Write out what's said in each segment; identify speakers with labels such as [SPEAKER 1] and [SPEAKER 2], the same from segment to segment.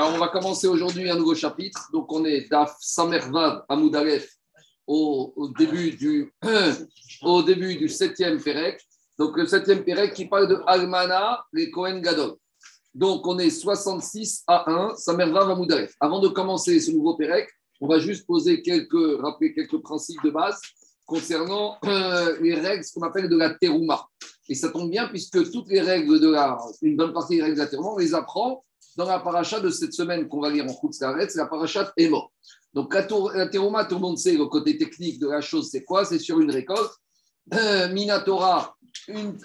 [SPEAKER 1] Alors, on va commencer aujourd'hui un nouveau chapitre. Donc, on est d'Af Samervav à au, au, début du, au début du septième Pérec. Donc, le septième Pérec qui parle de Almana, les Kohen Gadol. Donc, on est 66 à 1, Samervav à Avant de commencer ce nouveau Pérec, on va juste poser quelques, rappeler quelques principes de base concernant les règles, ce qu'on appelle de la terouma. Et ça tombe bien puisque toutes les règles de la, une bonne partie des règles de la terouma, on les apprend dans la paracha de cette semaine qu'on va lire en Khutz c'est la paracha Emo. Donc la, la terouma, tout le monde sait le côté technique de la chose, c'est quoi? C'est sur une récolte. Euh, Minatora,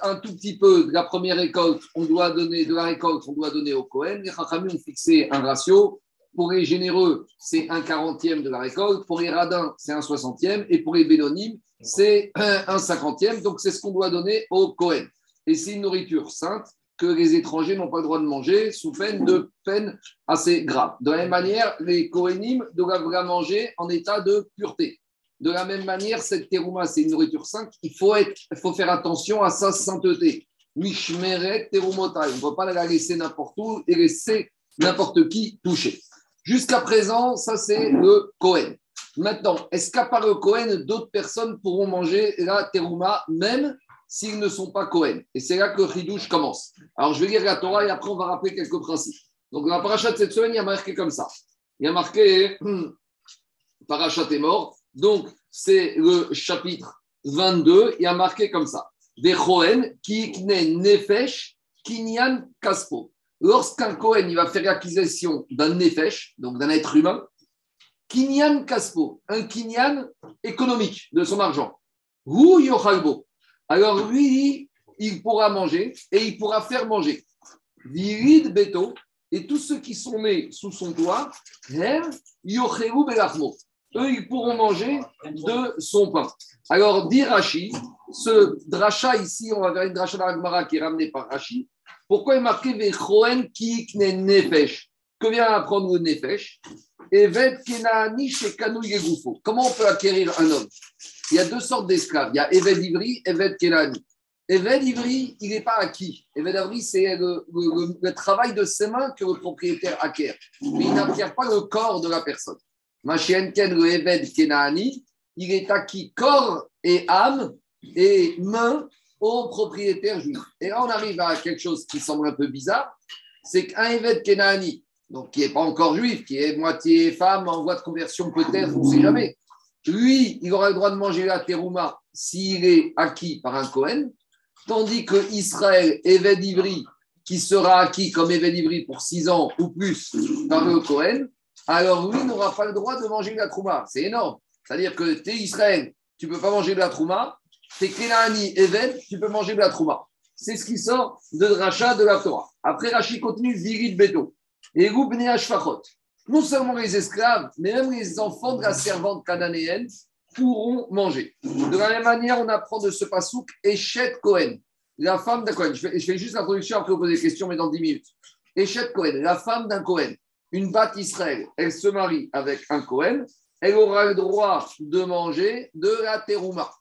[SPEAKER 1] un tout petit peu de la première récolte, on doit donner de la récolte, on doit donner au Cohen. Les Chachamim ont fixé un ratio pour les généreux, c'est un quarantième de la récolte. Pour les radins, c'est un soixantième. Et pour les bénonymes, c'est un cinquantième. Donc, c'est ce qu'on doit donner au Cohen. Et c'est une nourriture sainte que les étrangers n'ont pas le droit de manger sous peine de peine assez grave. De la même manière, les Kohenim doivent la manger en état de pureté. De la même manière, cette terouma, c'est une nourriture sainte. Il faut, être, faut faire attention à sa sainteté. Mishmeret terumota. On ne peut pas la laisser n'importe où et laisser n'importe qui toucher. Jusqu'à présent, ça c'est le Cohen. Maintenant, est-ce qu'à part le Cohen, d'autres personnes pourront manger la terouma, même? S'ils ne sont pas Cohen Et c'est là que Ridouche commence. Alors, je vais lire la Torah et après, on va rappeler quelques principes. Donc, dans la paracha de cette semaine, il y a marqué comme ça. Il y a marqué Parachat est mort. Donc, c'est le chapitre 22. Il y a marqué comme ça. Des Cohen qui nefesh kinyan kaspo lorsqu'un Cohen il va faire l'acquisition d'un Nefesh, donc d'un être humain, Kinyan Kaspo, un Kinyan économique de son argent, ou Yochalbo, alors lui, il pourra manger et il pourra faire manger. Virid Beto, et tous ceux qui sont nés sous son toit, eux, ils pourront manger de son pain. Alors, dit Rashi, ce dracha ici, on va vers une dracha d'Agmara qui est ramené par Rashi, pourquoi est marqué Vechoen ki nefesh? Que vient apprendre le nefesh? Evet kenaani Comment on peut acquérir un homme? Il y a deux sortes d'esclaves. Il y a Evet Ivri, Evet Kenani. Evet Ivri, il n'est pas acquis. Evet Ivri, c'est le, travail de ses mains que le propriétaire acquiert. Mais il n'acquiert pas le corps de la personne. Machien Ken, le Evet Kenani, il est acquis corps et âme et main au propriétaire juif. Et là, on arrive à quelque chose qui semble un peu bizarre, c'est qu'un évêque Kenani, donc qui n'est pas encore juif, qui est moitié femme, en voie de conversion peut-être, on ne sait jamais, lui, il aura le droit de manger la terouma s'il est acquis par un Cohen, tandis que Israël, évêque d'Ivry, qui sera acquis comme évêque d'Ivry pour six ans ou plus par le Cohen, alors lui n'aura pas le droit de manger de la trouma. C'est énorme. C'est-à-dire que tu es Israël, tu ne peux pas manger de la trouma, c'est Kenani Even, tu peux manger de la trouma. C'est ce qui sort de rachat de la Torah. Après, Rashi continue Virid Beto. Et. Non seulement les esclaves, mais même les enfants de la servante cananéenne pourront manger. De la même manière, on apprend de ce pasouk Echet Cohen, la femme d'un Cohen. Je fais, juste l'introduction, après vous posez des questions, mais dans 10 minutes. Echet Cohen, la femme d'un Cohen, une batte Israël, elle se marie avec un Cohen, elle aura le droit de manger de la terouma.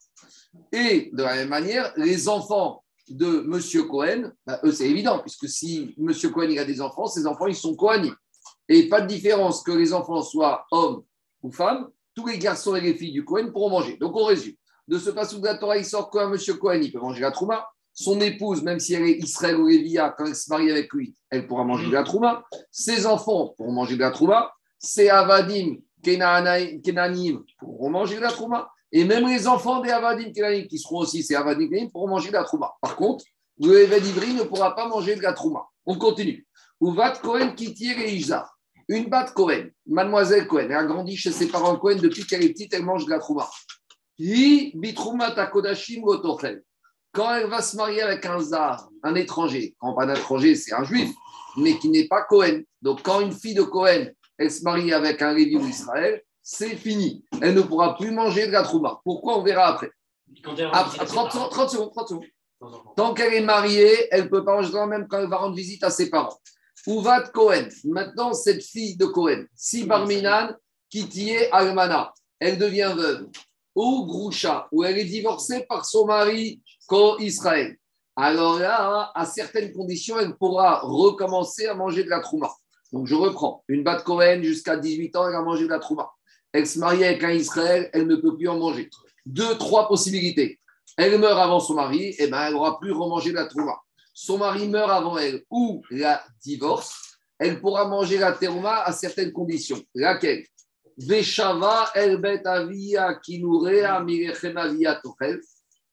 [SPEAKER 1] Et de la même manière, les enfants de M. Cohen, bah, eux, c'est évident, puisque si M. Cohen il a des enfants, ses enfants, ils sont Cohen. Et pas de différence que les enfants soient hommes ou femmes, tous les garçons et les filles du Cohen pourront manger. Donc, on résume. De ce passage de la Torah, il sort qu'un M. Cohen, il peut manger la trouma. Son épouse, même si elle est Israël ou Lévia, quand elle se marie avec lui, elle pourra manger de la trouma. Ses enfants pourront manger de la trouma. Ses Avadim, Kenanim pourront manger de la trouma. Et même les enfants des Avadim qui seront aussi ces Avadim pourront manger de la trouma. Par contre, le Eved ne pourra pas manger de la trouma. On continue. Cohen qui tire et Une batte Cohen, mademoiselle Cohen, elle a grandi chez ses parents Cohen depuis qu'elle est petite, elle mange de la trouma. Quand elle va se marier avec un zar, un étranger, quand pas d'étranger, c'est un juif, mais qui n'est pas Cohen. Donc quand une fille de Cohen, elle se marie avec un Lévi ou Israël, c'est fini. Elle ne pourra plus manger de la trouma. Pourquoi? On verra après. après 30, 30, secondes, 30 secondes. Tant qu'elle est mariée, elle ne peut pas manger même quand elle va rendre visite à ses parents. Ouvat Cohen. Maintenant, cette fille de Cohen, si Barminan, est Almana, elle devient veuve. Ou Groucha, où elle est divorcée par son mari, Ko-Israël. Alors là, à certaines conditions, elle pourra recommencer à manger de la trouma. Donc je reprends. Une batte Cohen jusqu'à 18 ans, elle a mangé de la trouma. Elle se marie avec un Israël, elle ne peut plus en manger. Deux, trois possibilités. Elle meurt avant son mari, et eh ben, elle n'aura plus remangé la trouma. Son mari meurt avant elle ou la divorce, elle pourra manger la terouma à certaines conditions. Laquelle?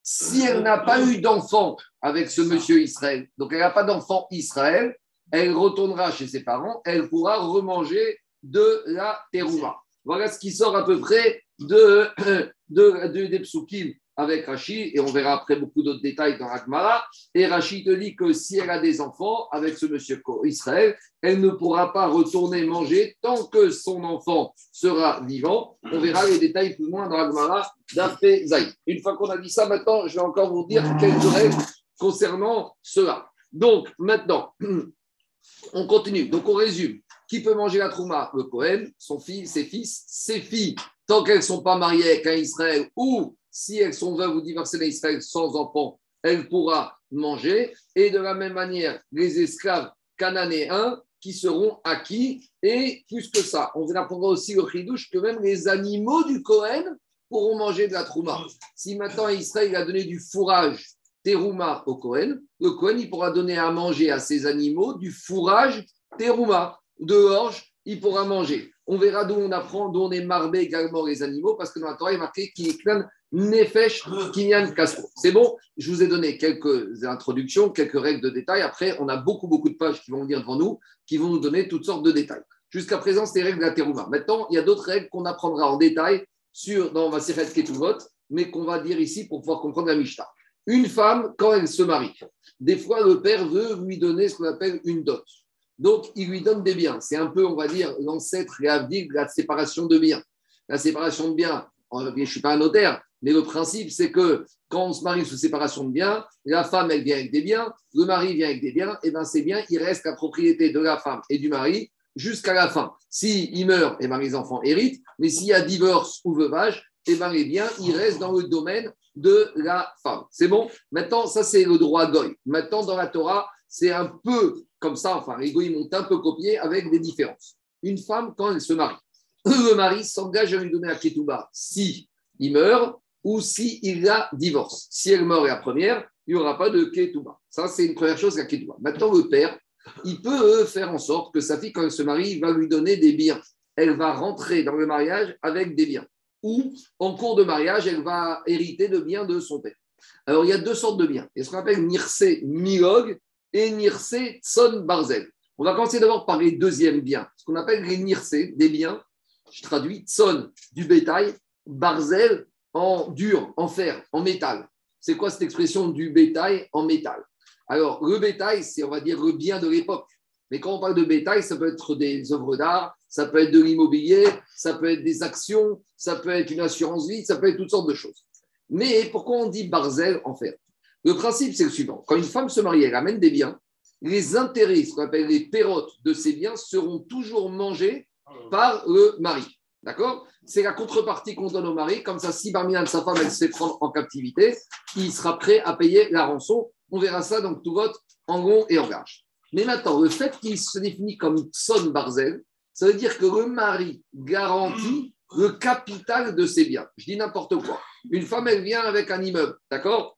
[SPEAKER 1] Si elle n'a pas eu d'enfant avec ce monsieur Israël, donc elle n'a pas d'enfant Israël, elle retournera chez ses parents, elle pourra remanger de la terouma. Voilà ce qui sort à peu près de, de, de des psukim avec Rachid, et on verra après beaucoup d'autres détails dans Agmara. Et Rachid te dit que si elle a des enfants avec ce monsieur Israël, elle ne pourra pas retourner manger tant que son enfant sera vivant. On verra les détails plus loin dans Agmara d'Afé Une fois qu'on a dit ça, maintenant, je vais encore vous dire quelques règles concernant cela. Donc, maintenant, on continue. Donc, on résume. Qui peut manger la trouma? Le Cohen, son fils, ses fils, ses filles, tant qu'elles ne sont pas mariées avec un Israël ou si elles sont veuves ou divorcées d'Israël sans enfants, elle pourra manger. Et de la même manière, les esclaves cananéens qui seront acquis. Et plus que ça, on apprendre aussi au chidouche que même les animaux du Cohen pourront manger de la trouma. Si maintenant Israël a donné du fourrage terouma au Cohen, le Cohen pourra donner à manger à ses animaux du fourrage terouma. De orge, il pourra manger. On verra d'où on apprend, d'où on est marbé également les animaux, parce que dans la Torah, il est marqué qu'il Nefesh Kinyan Castro. C'est bon Je vous ai donné quelques introductions, quelques règles de détail. Après, on a beaucoup, beaucoup de pages qui vont venir devant nous, qui vont nous donner toutes sortes de détails. Jusqu'à présent, c'était les règles de la. Maintenant, il y a d'autres règles qu'on apprendra en détail sur, dans Maseret Ketuvot, mais qu'on va dire ici pour pouvoir comprendre la Mishnah. Une femme, quand elle se marie, des fois, le père veut lui donner ce qu'on appelle une dot. Donc, il lui donne des biens. C'est un peu, on va dire, l'ancêtre et de la séparation de biens. La séparation de biens, je ne suis pas un notaire, mais le principe, c'est que quand on se marie sous séparation de biens, la femme, elle vient avec des biens, le mari vient avec des biens, et bien ces biens, il reste la propriété de la femme et du mari jusqu'à la fin. S'il il meurt, et ben les enfants héritent, mais s'il y a divorce ou veuvage, et ben les biens, ils restent dans le domaine de la femme. C'est bon? Maintenant, ça, c'est le droit goy. Maintenant, dans la Torah, c'est un peu comme ça, enfin, les goïs m'ont un peu copié avec des différences. Une femme, quand elle se marie, le mari s'engage à lui donner la ketouba si il meurt ou si il la divorce. Si elle meurt la première, il n'y aura pas de ketouba. Ça, c'est une première chose, la ketouba. Maintenant, le père, il peut faire en sorte que sa fille, quand elle se marie, va lui donner des biens. Elle va rentrer dans le mariage avec des biens. Ou, en cours de mariage, elle va hériter de biens de son père. Alors, il y a deux sortes de biens. Il y a ce qu'on appelle Nirse Milog et Tson Barzel. On va commencer d'abord par les deuxièmes biens. Ce qu'on appelle les des biens, je traduis, Tson, du bétail, Barzel, en dur, en fer, en métal. C'est quoi cette expression du bétail en métal? Alors, le bétail, c'est, on va dire, le bien de l'époque. Mais quand on parle de bétail, ça peut être des œuvres d'art, ça peut être de l'immobilier, ça peut être des actions, ça peut être une assurance vie, ça peut être toutes sortes de choses. Mais pourquoi on dit barzel en fer? Le principe, c'est le suivant. Quand une femme se marie, elle amène des biens, les intérêts, ce qu'on appelle les pérotes de ces biens, seront toujours mangés par le mari. D'accord? C'est la contrepartie qu'on donne au mari. Comme ça, si Barminan, sa femme, elle se fait prendre en captivité, il sera prêt à payer la rançon. On verra ça donc tout vote en rond et en large. Mais maintenant, le fait qu'il se définit comme son barzel, ça veut dire que le mari garantit le capital de ses biens. Je dis n'importe quoi. Une femme, elle vient avec un immeuble, d'accord?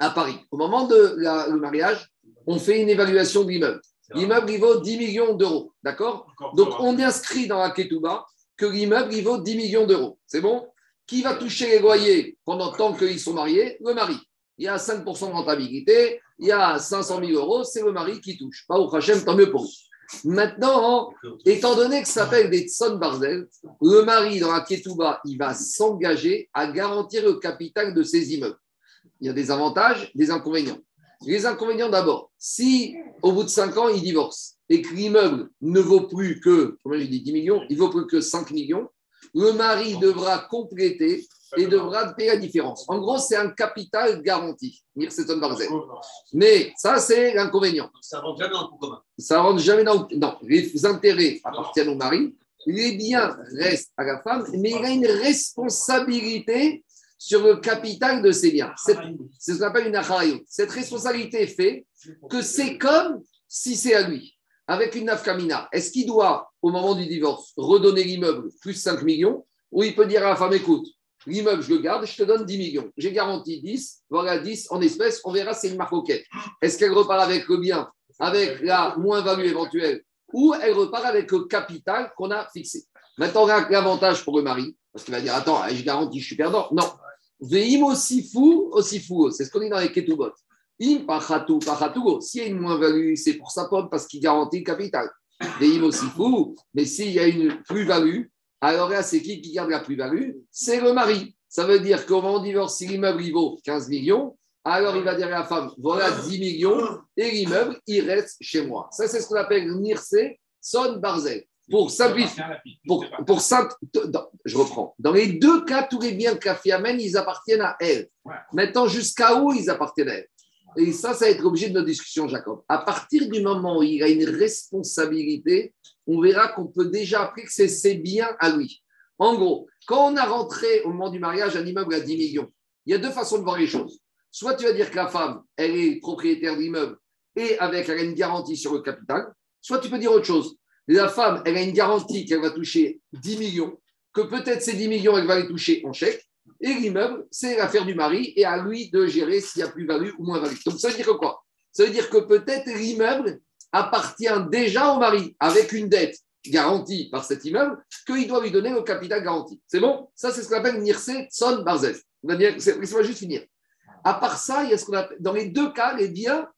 [SPEAKER 1] À Paris. Au moment de le mariage, on fait une évaluation de l'immeuble. L'immeuble, il vaut 10 millions d'euros, d'accord Donc, on inscrit dans la Ketouba que l'immeuble, il vaut 10 millions d'euros. C'est bon Qui va toucher les loyers pendant tant qu'ils sont mariés Le mari. Il y a 5% de rentabilité, il y a 500 000 euros, c'est le mari qui touche. Pas au Hachem, tant mieux pour lui. Maintenant, étant donné que ça s'appelle des Tson Barzel, le mari dans la Ketouba, il va s'engager à garantir le capital de ses immeubles. Il y a des avantages, des inconvénients. Les inconvénients d'abord, si au bout de 5 ans, il divorce, et que l'immeuble ne vaut plus que, comment j'ai dit, 10 millions, il vaut plus que 5 millions, le mari devra compléter et devra payer la différence. En gros, c'est un capital garanti. Mais ça, c'est l'inconvénient.
[SPEAKER 2] Ça ne rentre jamais dans le commun.
[SPEAKER 1] Ça rentre jamais dans le Non, les intérêts appartiennent au mari, les biens restent à la femme, mais il a une responsabilité sur le capital de ses biens. C'est ce qu'on appelle une achayut. Cette responsabilité fait que c'est comme si c'est à lui. avec une nafkamina, est-ce qu'il doit, au moment du divorce, redonner l'immeuble plus 5 millions ou il peut dire à la femme, écoute, l'immeuble, je le garde, je te donne 10 millions. J'ai garanti 10, voilà 10 en espèces, on verra, c'est une marque Est-ce qu'elle repart avec le bien, avec la moins-value éventuelle, ou elle repart avec le capital qu'on a fixé? Maintenant, l'avantage pour le mari, parce qu'il va dire, attends, je garantis, je suis perdant. Non. Veim aussi fou, aussi fou. C'est ce qu'on dit dans les ketubot. Im pachatou, pachatou. S'il y a une moins-value, c'est pour sa pomme parce qu'il garantit le capital. Veim aussi fou. Mais s'il y a une plus-value, alors là, c'est qui qui garde la plus-value? C'est le mari. Ça veut dire qu'au moment divorce, si l'immeuble vaut 15 millions, alors il va dire à la femme voilà 10 millions et l'immeuble, il reste chez moi. Ça, c'est ce qu'on appelle Nirse Son Barzel. Pour simplifier, pour, pour simple, je reprends. Dans les deux cas, tous les biens que amène, ils appartiennent à elle. Maintenant, jusqu'à où ils appartiennent à elle Et ça, ça va être l'objet de notre discussion, Jacob. À partir du moment où il a une responsabilité, on verra qu'on peut déjà apprendre que c'est ses biens à lui. En gros, quand on a rentré au moment du mariage un immeuble à 10 millions, il y a deux façons de voir les choses. Soit tu vas dire que la femme, elle est propriétaire de l'immeuble et avec elle a une garantie sur le capital, soit tu peux dire autre chose la femme, elle a une garantie qu'elle va toucher 10 millions, que peut-être ces 10 millions, elle va les toucher en chèque, et l'immeuble, c'est l'affaire du mari, et à lui de gérer s'il y a plus-value ou moins-value. Donc ça veut dire quoi? Ça veut dire que peut-être l'immeuble appartient déjà au mari, avec une dette garantie par cet immeuble, qu'il doit lui donner le capital garanti. C'est bon? Ça, c'est ce qu'on appelle Nirse Son Barzel. Laissez-moi juste finir. À part ça, il y a ce qu'on appelle, dans les deux cas, les biens,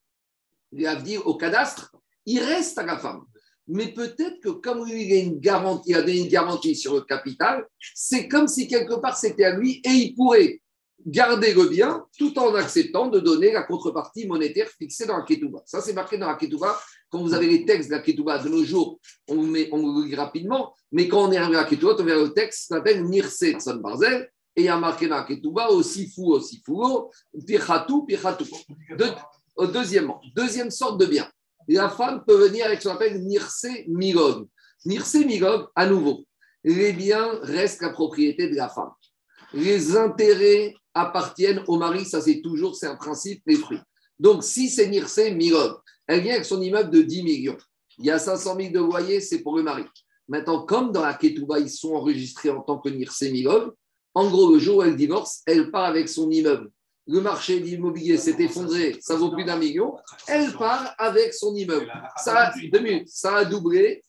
[SPEAKER 1] les dire au cadastre, il reste à la femme mais peut-être que comme il a une garantie, a une garantie sur le capital, c'est comme si quelque part c'était à lui et il pourrait garder le bien tout en acceptant de donner la contrepartie monétaire fixée dans la ketouba. Ça, c'est marqué dans la ketouba. Quand vous avez les textes de la ketouba de nos jours, on, met, on le lit rapidement, mais quand on est arrivé à la ketouba, on verra le texte qui s'appelle Nirse Tson Barzel, et il y a marqué dans la ketouba aussi fou, aussi fou, pichatou, pichatou. deuxièmement, deuxième sorte de bien la femme peut venir avec ce qu'on appelle Nirse Migog. Nirse Migog, à nouveau, les biens restent la propriété de la femme. Les intérêts appartiennent au mari, ça c'est toujours, c'est un principe, les. Donc si c'est Nirse Migog, elle vient avec son immeuble de 10 millions. Il y a 500 000 de loyer, c'est pour le mari. Maintenant, comme dans la Ketouba, ils sont enregistrés en tant que Nirse Migog, en gros, le jour où elle divorce, elle part avec son immeuble le marché de l'immobilier s'est effondré, ça vaut plus d'un million, elle part avec son immeuble. Ça a, ça a doublé,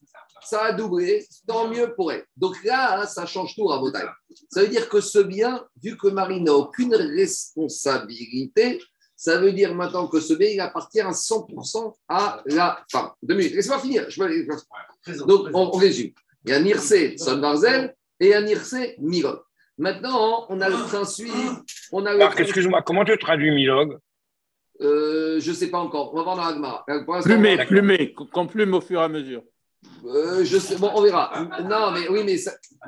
[SPEAKER 1] ça a doublé, tant mieux pour elle. Donc là, ça change tout à Botaï. Ça veut dire que ce bien, vu que Marie n'a aucune responsabilité, ça veut dire maintenant que ce bien, il appartient à 100% à la femme. Deux minutes, laissez-moi finir. Donc, on, résume. Il y a Nirse Son Barzel et un Nirse Mirot. Maintenant, on a le principe. On a
[SPEAKER 2] excuse-moi, comment tu traduis Milog?
[SPEAKER 1] Euh, Je ne sais pas encore. On va voir dans l'agma.
[SPEAKER 3] Plumé, plumé, qu'on plume au fur et à mesure.
[SPEAKER 1] Euh, je sais, bon, on verra. Non, mais oui, mais,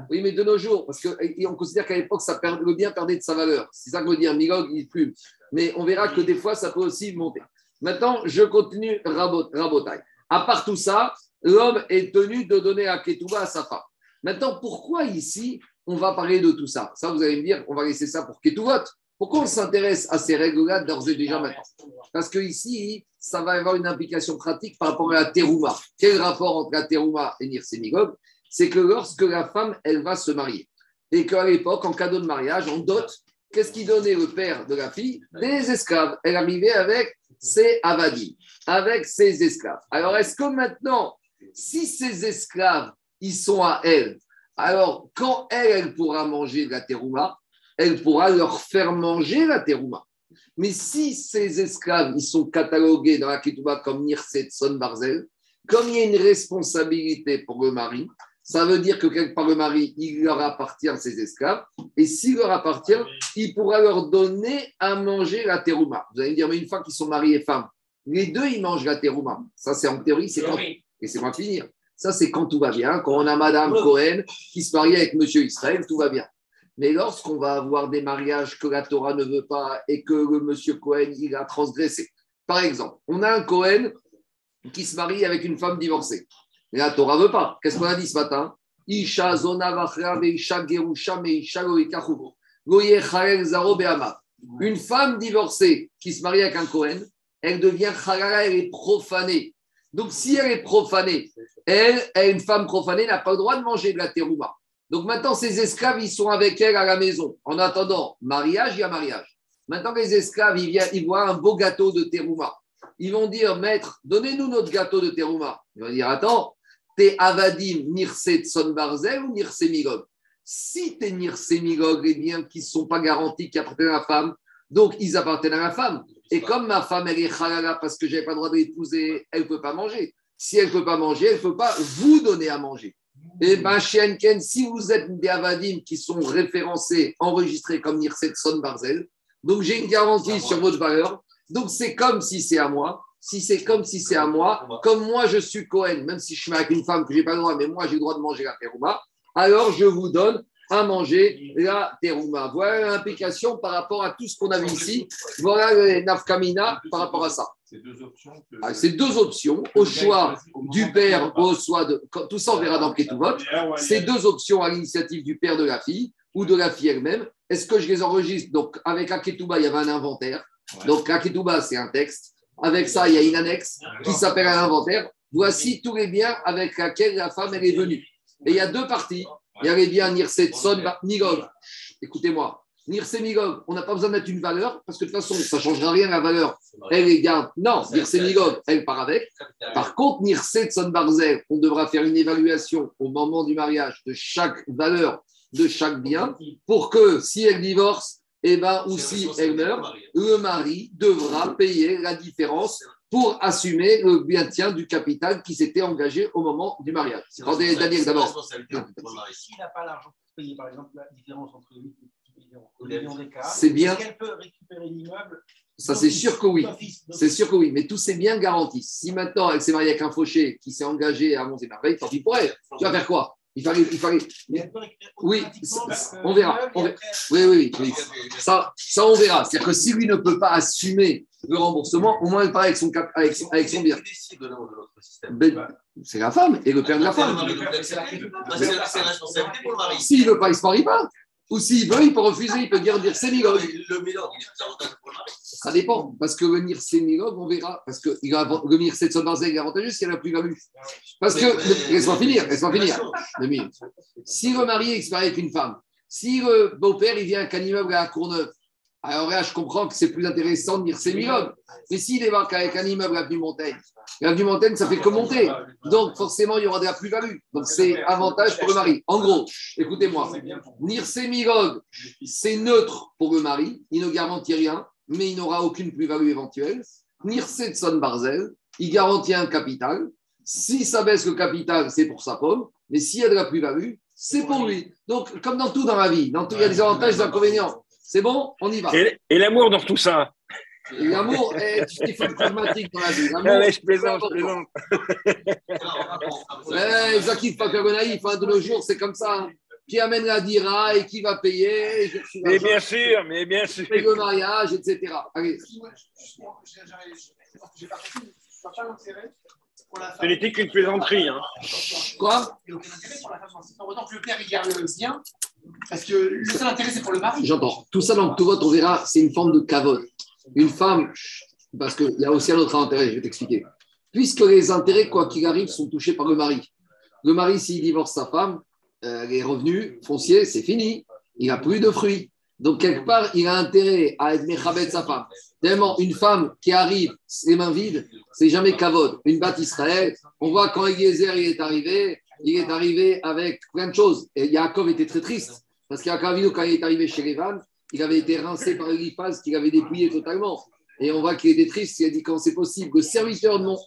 [SPEAKER 1] oui, mais de nos jours, parce qu'on considère qu'à l'époque, ça perd, le bien perdait de sa valeur. C'est ça que veut dire Milog, il plume. Mais on verra que des fois, ça peut aussi monter. Maintenant, je continue rabot, rabotaille. À part tout ça, l'homme est tenu de donner à Ketouba à sa femme. Maintenant, pourquoi ici on va parler de tout ça. Ça, vous allez me dire, on va laisser ça pour Ketuvot. Pourquoi on s'intéresse à ces règles-là d'ores et déjà maintenant? Parce que ici, ça va avoir une implication pratique par rapport à la terouma. Quel rapport entre la terouma et Nirsemigog C'est que lorsque la femme, elle va se marier, et qu'à l'époque, en cadeau de mariage, en dot, qu'est-ce qui donnait le père de la fille? Des esclaves. Elle arrivait avec ses avadis, avec ses esclaves. Alors, est-ce que maintenant, si ces esclaves, ils sont à elle, alors, quand elle, elle pourra manger de la terouma, elle pourra leur faire manger la terouma. Mais si ces esclaves, ils sont catalogués dans la ketouba comme Nirset Son Barzel, comme il y a une responsabilité pour le mari, ça veut dire que quelque part le mari, il leur appartient ces esclaves, et s'il leur appartient, il pourra leur donner à manger la terouma. Vous allez me dire, mais une fois qu'ils sont mariés et femmes, les deux, ils mangent la terouma. Ça, c'est en théorie, c'est quand... Et c'est moi finir. Ça, c'est quand tout va bien. Quand on a Madame Cohen qui se marie avec Monsieur Israël, tout va bien. Mais lorsqu'on va avoir des mariages que la Torah ne veut pas et que le Monsieur Cohen, il a transgressé. Par exemple, on a un Cohen qui se marie avec une femme divorcée. Et la Torah ne veut pas. Qu'est-ce qu'on a dit ce matin? Isha zona gerusha Une femme divorcée qui se marie avec un Cohen, elle devient chalala, elle est profanée. Donc, si elle est profanée, elle, une femme profanée, n'a pas le droit de manger de la terouma. Donc maintenant, ces esclaves, ils sont avec elle à la maison. En attendant, mariage, il y a mariage. Maintenant, les esclaves, ils, viennent, ils voient un beau gâteau de terouma. Ils vont dire, maître, donnez-nous notre gâteau de terouma. Ils vont dire, attends, t'es avadim nirse son barzel ou nirse migog Si t'es nirse migog, les biens qui ne sont pas garantis, qui appartiennent à la femme, donc ils appartiennent à la femme. Et comme ma femme, elle est halala parce que je n'avais pas le droit de l'épouser, elle ne peut pas manger. Si elle ne peut pas manger, elle ne peut pas vous donner à manger. Et ben, chez Enken, si vous êtes des avadim qui sont référencés, enregistrés comme Nirset Son Barzel, donc j'ai une garantie sur votre valeur. Donc c'est comme si c'est à moi. Si c'est comme si c'est à moi, comme moi je suis Cohen, même si je suis avec une femme que j'ai pas le droit, mais moi j'ai le droit de manger la terouma, alors je vous donne à manger la terouma. Voilà l'implication par rapport à tout ce qu'on a vu ici. Voilà le nafkamina par rapport à ça.
[SPEAKER 4] C'est deux options. que-
[SPEAKER 1] Ah, C'est deux options au choix du père, au choix de. Tout ça, on verra dans Ketuvot. C'est deux options à l'initiative du père de la fille ou de la fille elle-même. Est-ce que je les enregistre? Donc, avec Aketuba, il y avait un inventaire. Donc, Aketuba, c'est un texte. Avec ça, il y a une annexe qui s'appelle un inventaire. Voici tous les biens avec lesquels la femme elle est venue. Et il y a deux parties. Il y a les biens Nirset Son Migog. Écoutez-moi. Nirset Migog, on n'a pas besoin de mettre une valeur parce que de toute façon, ça ne changera rien la valeur. Elle les garde. Non, Nirset Migog, elle part avec. Par contre, Nirset Son Barzel, on devra faire une évaluation au moment du mariage de chaque valeur de chaque bien pour que si elle divorce, eh ben, ou si elle meurt, le mari devra payer la différence pour assumer le bien-tien du capital qui s'était engagé au moment du mariage. Attendez, Daniel, d'abord.
[SPEAKER 5] S'il n'a pas l'argent pour payer, par exemple, la différence entre 8 et 10 millions, le million d'écart,
[SPEAKER 1] C'est bien.
[SPEAKER 5] est-ce qu'elle peut récupérer l'immeuble
[SPEAKER 1] Ça, c'est sûr que oui. C'est sûr que oui, mais tout c'est bien garanti. Si maintenant elle s'est mariée avec un fauché qui s'est engagé à Mons et Merveilles, tant pis pour elle. Tu vas faire quoi? Il fallait, il fallait... Oui, on verra, on Oui, oui, oui. oui. Ça, ça, on verra. C'est-à-dire que si lui ne peut pas assumer le remboursement, au moins il part avec son, cap- avec son, avec son bien. Ben, c'est la femme et le père de la femme. S'il ne veut pas, il ne se marie pas. Ou s'il veut, il peut refuser, il peut dire,
[SPEAKER 6] mari.
[SPEAKER 1] Ça dépend. Parce que le Nirse Migog, on verra. Parce que il va- le Nirse de Sobarzel est avantageux si elle a plus value. Parce que, laisse-moi finir, laisse-moi finir. Si le mari est expérimenté avec une femme, si le beau-père il vient avec un immeuble à la Courneuve, alors là, je comprends que c'est plus intéressant de dire c'est. Mais s'il débarque avec un immeuble à l'avenue Montaigne, l'avenue Montaigne, ça fait que monter. Donc, forcément, il y aura de la plus-value. Donc, c'est avantage pour le mari. En gros, écoutez-moi, Nirse Migog, c'est neutre pour le mari. Il ne garantit rien, mais il n'aura aucune plus-value éventuelle. Nirse Tson Barzel, il garantit un capital. Si ça baisse le capital, c'est pour sa pomme. Mais s'il y a de la plus-value, c'est pour lui. Donc, comme dans tout dans la vie, il y a des avantages et des inconvénients. C'est bon On y va.
[SPEAKER 2] Et, et l'amour dans tout ça
[SPEAKER 1] Et L'amour est faut être pragmatique dans la vie. L'amour,
[SPEAKER 2] Allez, je plaisante, je plaisante.
[SPEAKER 1] Eh, Zakif Fakir-Gonaïf, hein, de nos jours, c'est comme ça. hein. Qui amène la dira et qui va payer. et
[SPEAKER 2] Mais bien sûr, mais bien sûr.
[SPEAKER 1] paye le mariage, etc. Allez,
[SPEAKER 2] Ce n'était qu'une plaisanterie. Hein.
[SPEAKER 1] quoi?
[SPEAKER 7] Il n'y a aucun intérêt pour la femme. C'est pas autant que le père il garde le bien. Parce que le seul intérêt, c'est pour le mari.
[SPEAKER 1] J'entends. Tout ça dans tout vote, on verra, c'est une forme de cavote. Une femme, parce qu'il y a aussi un autre intérêt, je vais t'expliquer. Puisque les intérêts, quoi qu'il arrive, sont touchés par le mari. Le mari, s'il divorce sa femme, euh, les revenus fonciers, c'est fini. Il n'a plus de fruits. Donc, quelque part, il a intérêt à être méchabet de sa femme. Tellement, une femme qui arrive les mains vides, c'est jamais kavod. Une batte Israël, on voit quand Eliezer est arrivé, il est arrivé avec plein de choses. Et Yaakov était très triste. Parce qu'Yaakov quand il est arrivé chez Lévan, il avait été rincé par Eliphaz, qu'il avait dépouillé totalement. Et on voit qu'il était triste. Il a dit quand c'est possible, le serviteur de mon,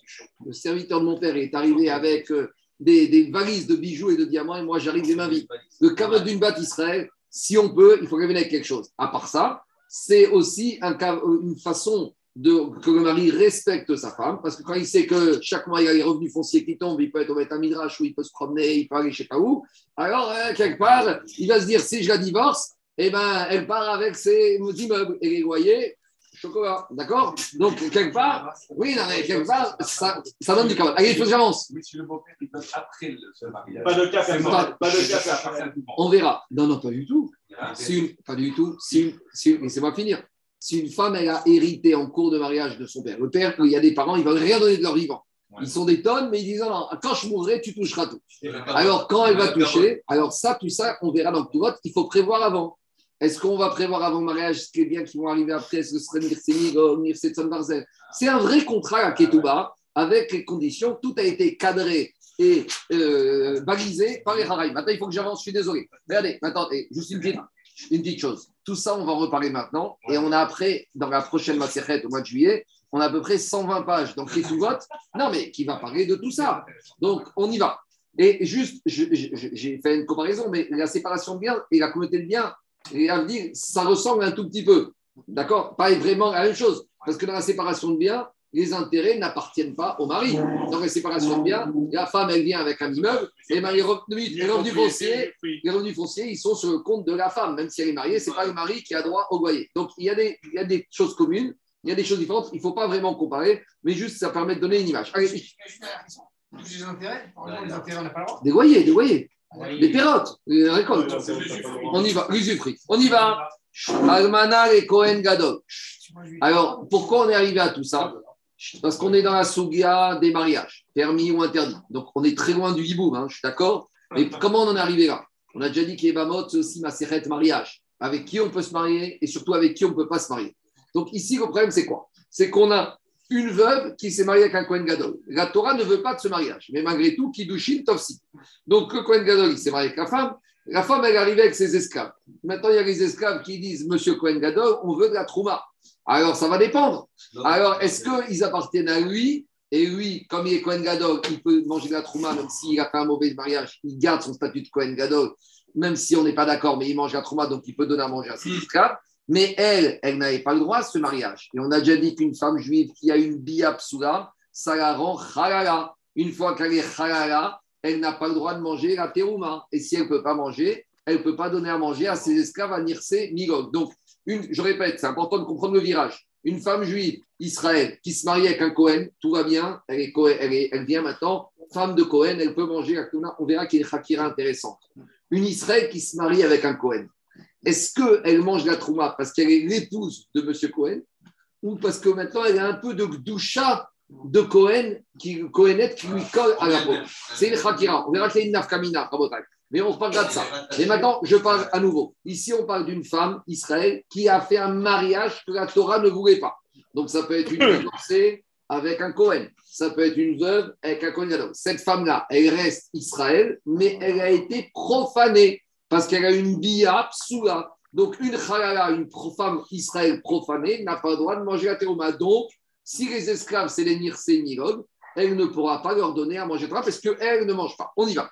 [SPEAKER 1] le serviteur de mon père est arrivé avec euh, des, valises de bijoux et de diamants, et moi j'arrive les mains vides. Le kavod d'une batte Israël, si on peut, il faut revenir avec quelque chose. À part ça, c'est aussi un, une façon de, que le mari respecte sa femme, parce que quand il sait que chaque mois il y a les revenus fonciers qui tombent, il peut être au Beth Midrash, ou il peut se promener, il peut aller je sais pas où, alors euh, quelque part, il va se dire si je la divorce, eh ben, elle part avec ses immeubles et les loyers, chocolat, d'accord? Donc quelque part, oui, non, mais quelque part, ça, ça donne du cavode. Allez, il faut que j'avance.
[SPEAKER 4] Mais si le beau-père, il donne après le mariage.
[SPEAKER 8] Pas de café,
[SPEAKER 4] C'est
[SPEAKER 8] pas,
[SPEAKER 4] pas-
[SPEAKER 8] de
[SPEAKER 4] monde.
[SPEAKER 1] On verra. Non, non, pas du tout.
[SPEAKER 4] Ah,
[SPEAKER 1] pas du tout. Si si une- laissez-moi finir. Si une femme, elle a hérité en cours de mariage de son père, le père, il y a des parents, ils ne veulent rien donner de leur vivant. Ils sont des tonnes, mais ils disent non, non, quand je mourrai, tu toucheras tout.
[SPEAKER 6] Le
[SPEAKER 1] Alors, quand elle va toucher, alors ça, tout ça, on verra dans le vote, il faut prévoir avant. Est-ce qu'on va prévoir avant le mariage ce qui est bien qui vont arriver après Est-ce que ce serait Nirsetson Barzel C'est un vrai contrat à Ketouba avec les conditions. Tout a été cadré et euh, balisé par les Haraï. Maintenant, il faut que j'avance, je suis désolé. Regardez, maintenant, juste une petite, une petite chose. Tout ça, on va en reparler maintenant. Et on a après, dans la prochaine Maserhet au mois de juillet, on a à peu près 120 pages dans Ketubot. Non, mais qui va parler de tout ça. Donc, on y va. Et juste, j'ai fait une comparaison, mais la séparation de biens et la communauté de biens, et à dire, ça ressemble un tout petit peu. D'accord? Pas vraiment la même chose. Parce que dans la séparation de biens, les intérêts n'appartiennent pas au mari. Dans la séparation de biens, la femme, elle vient avec un immeuble, et ben, les revenus, les revenus fonciers, les revenus fonciers, ils sont sur le compte de la femme. Même si elle est mariée, ce n'est pas le mari qui a droit au loyer. Donc, il y, a des, il y a des choses communes, il y a des choses différentes. Il ne faut pas vraiment comparer, mais juste ça permet de donner une image. Allez.
[SPEAKER 7] Les intérêts, les intérêts, on n'a pas le droit?
[SPEAKER 1] des loyers, des loyers, des des récoltes. On y va, l'usufruit. On y va. Almana et Cohen. Alors, pourquoi on est arrivé à tout ça? Parce qu'on est dans la sougia des mariages, permis ou interdit. Donc, on est très loin du hiboum, hein, je suis d'accord. Mais comment on en est arrivé là? On a déjà dit qu'Ebamot, c'est aussi ma mariage. Avec qui on peut se marier et surtout avec qui on ne peut pas se marier. Donc, ici, le problème, c'est quoi? C'est qu'on a une veuve qui s'est mariée avec un Kohen Gadol. La Torah ne veut pas de ce mariage, mais malgré tout, Kiddushin, Tofsi. Donc, le Kohen Gadol, il s'est marié avec la femme. La femme, elle est arrivée avec ses esclaves. Maintenant, il y a les esclaves qui disent Monsieur Kohen Gadol, on veut de la Trouma. Alors, ça va dépendre. Alors, est-ce qu'ils appartiennent à lui Et lui, comme il est Kohen Gadol, il peut manger de la Trouma, même s'il a fait un mauvais mariage, il garde son statut de Kohen Gadol, même si on n'est pas d'accord, mais il mange la Trouma, donc il peut donner à manger à ses esclaves. Mais elle, elle n'avait pas le droit à ce mariage. Et on a déjà dit qu'une femme juive qui a une bia psoula, ça la rend halala. Une fois qu'elle est halala, elle n'a pas le droit de manger la terouma. Et si elle ne peut pas manger, elle ne peut pas donner à manger à ses esclaves à Nirse Migog. Donc, je répète, c'est important de comprendre le virage. Une femme juive, Israël, qui se marie avec un Cohen, tout va bien, elle, est, Cohen- elle, vient maintenant, femme de Cohen, elle peut manger. On verra qu'il y a une chakira intéressante. Une Israël qui se marie avec un Cohen. Est-ce qu'elle mange la trouma parce qu'elle est l'épouse de M. Cohen ou parce que maintenant elle a un peu de doucha de Cohen, qui, Cohenette qui lui colle à la peau? C'est une chakira. On verra qu'il y a une nafkamina. Mais on reparlera de ça. Et maintenant, je parle à nouveau. Ici, on parle d'une femme, Israël, qui a fait un mariage que la Torah ne voulait pas. Donc, ça peut être une divorcée avec un Cohen. Ça peut être une veuve avec un Cohen. Cette femme-là, elle reste Israël, mais elle a été profanée parce qu'elle a une bia psoula. Donc, une halala, une femme Israël profanée, n'a pas le droit de manger la théoma. Donc, si les esclaves, c'est les Nilod, elle ne pourra pas leur donner à manger théoma parce qu'elle ne mange pas. On y va.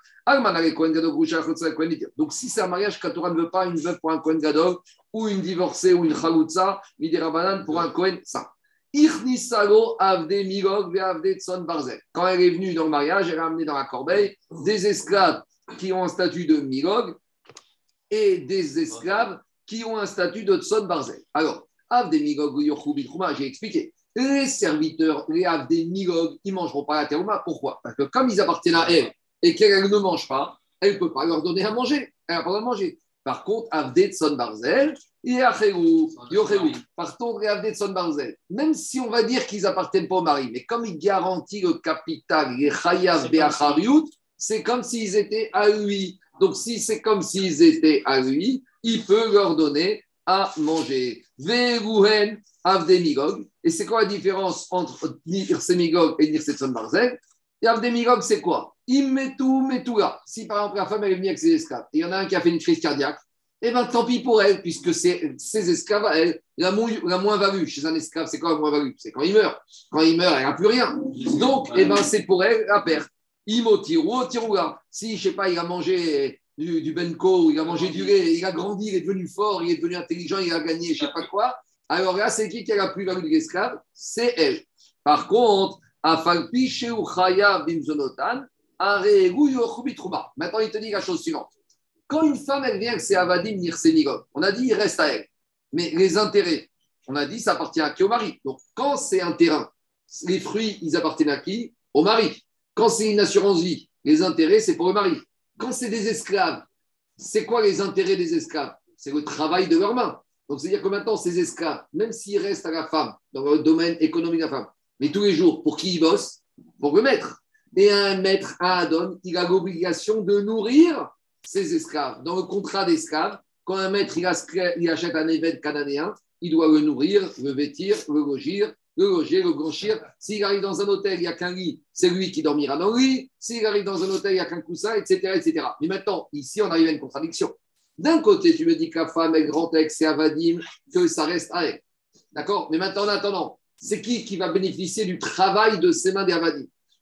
[SPEAKER 1] Donc, si c'est un mariage que ne veut pas, une veuve pour un Kohen Gadol, ou une divorcée, ou une Chaloutza, Midera Banan pour un Kohen, ça. Quand elle est venue dans le mariage, elle a amené dans la corbeille des esclaves qui ont un statut de Migog et des esclaves qui ont un statut de Tson Barzel. Alors, Avde j'ai expliqué. Les serviteurs, les Avde Migog, ils ne mangeront pas la terouma. Pourquoi? Parce que comme ils appartiennent à elle et qu'elle ne mange pas, elle ne peut pas leur donner à manger. Elle n'a pas de manger. Par contre, Avde Tson Barzel, Yacheru, Yocheru. Par contre, les Avde Tson Barzel, même si on va dire qu'ils appartiennent pas au mari, mais comme il garantit le capital, les Chayav Be'achariut, c'est comme s'ils étaient à lui. Donc, si c'est comme s'ils étaient à lui, il peut leur donner à manger. Avdemigog. Et c'est quoi la différence entre Nirsemigog et Nirsetson Barzel Et Avdemigog, c'est quoi? Immetu Metula. Si par exemple la femme est venue avec ses esclaves, il y en a un qui a fait une crise cardiaque, eh bien tant pis pour elle, puisque ses esclaves elle, la, moins- la moins-value chez un esclave, c'est quoi la moins-value C'est quand il meurt. Quand il meurt, elle n'a plus rien. Donc, eh ben, c'est pour elle la perte. Imotiru, tiroula. Si, je sais pas, il a mangé du, benko, il a mangé du lait, il a grandi, il est devenu fort, il est devenu intelligent, il a gagné, je sais pas quoi. Alors là, c'est qui qui a la plus-value de l'esclave C'est elle. Par contre. Maintenant, il te dit la chose suivante. Quand une femme, elle vient que c'est Avadim Nirsenigov, on a dit, il reste à elle. Mais les intérêts, on a dit, ça appartient à qui? Au mari. Donc, quand c'est un terrain, les fruits, ils appartiennent à qui? Au mari. Quand c'est une assurance vie, les intérêts, c'est pour le mari. Quand c'est des esclaves, c'est quoi les intérêts des esclaves? C'est le travail de leurs mains. Donc, c'est-à-dire que maintenant, ces esclaves, même s'ils restent à la femme, dans le domaine économique de la femme, mais tous les jours, pour qui ils bossent? Pour le maître. Et un maître, un Adon, il a l'obligation de nourrir ses esclaves. Dans le contrat d'esclaves, quand un maître il, achète un évêque cananéen, il doit le nourrir, le vêtir, le loger, le loger, le blanchir. S'il arrive dans un hôtel, il n'y a qu'un lit, c'est lui qui dormira dans le lit. S'il arrive dans un hôtel, il n'y a qu'un coussin, etc., etc. Mais maintenant, ici, on arrive à une contradiction. D'un côté, tu me dis que la femme est grand ex et avadim, que ça reste elle. D'accord? Mais maintenant, en attendant, c'est qui qui va bénéficier du travail de ses mains des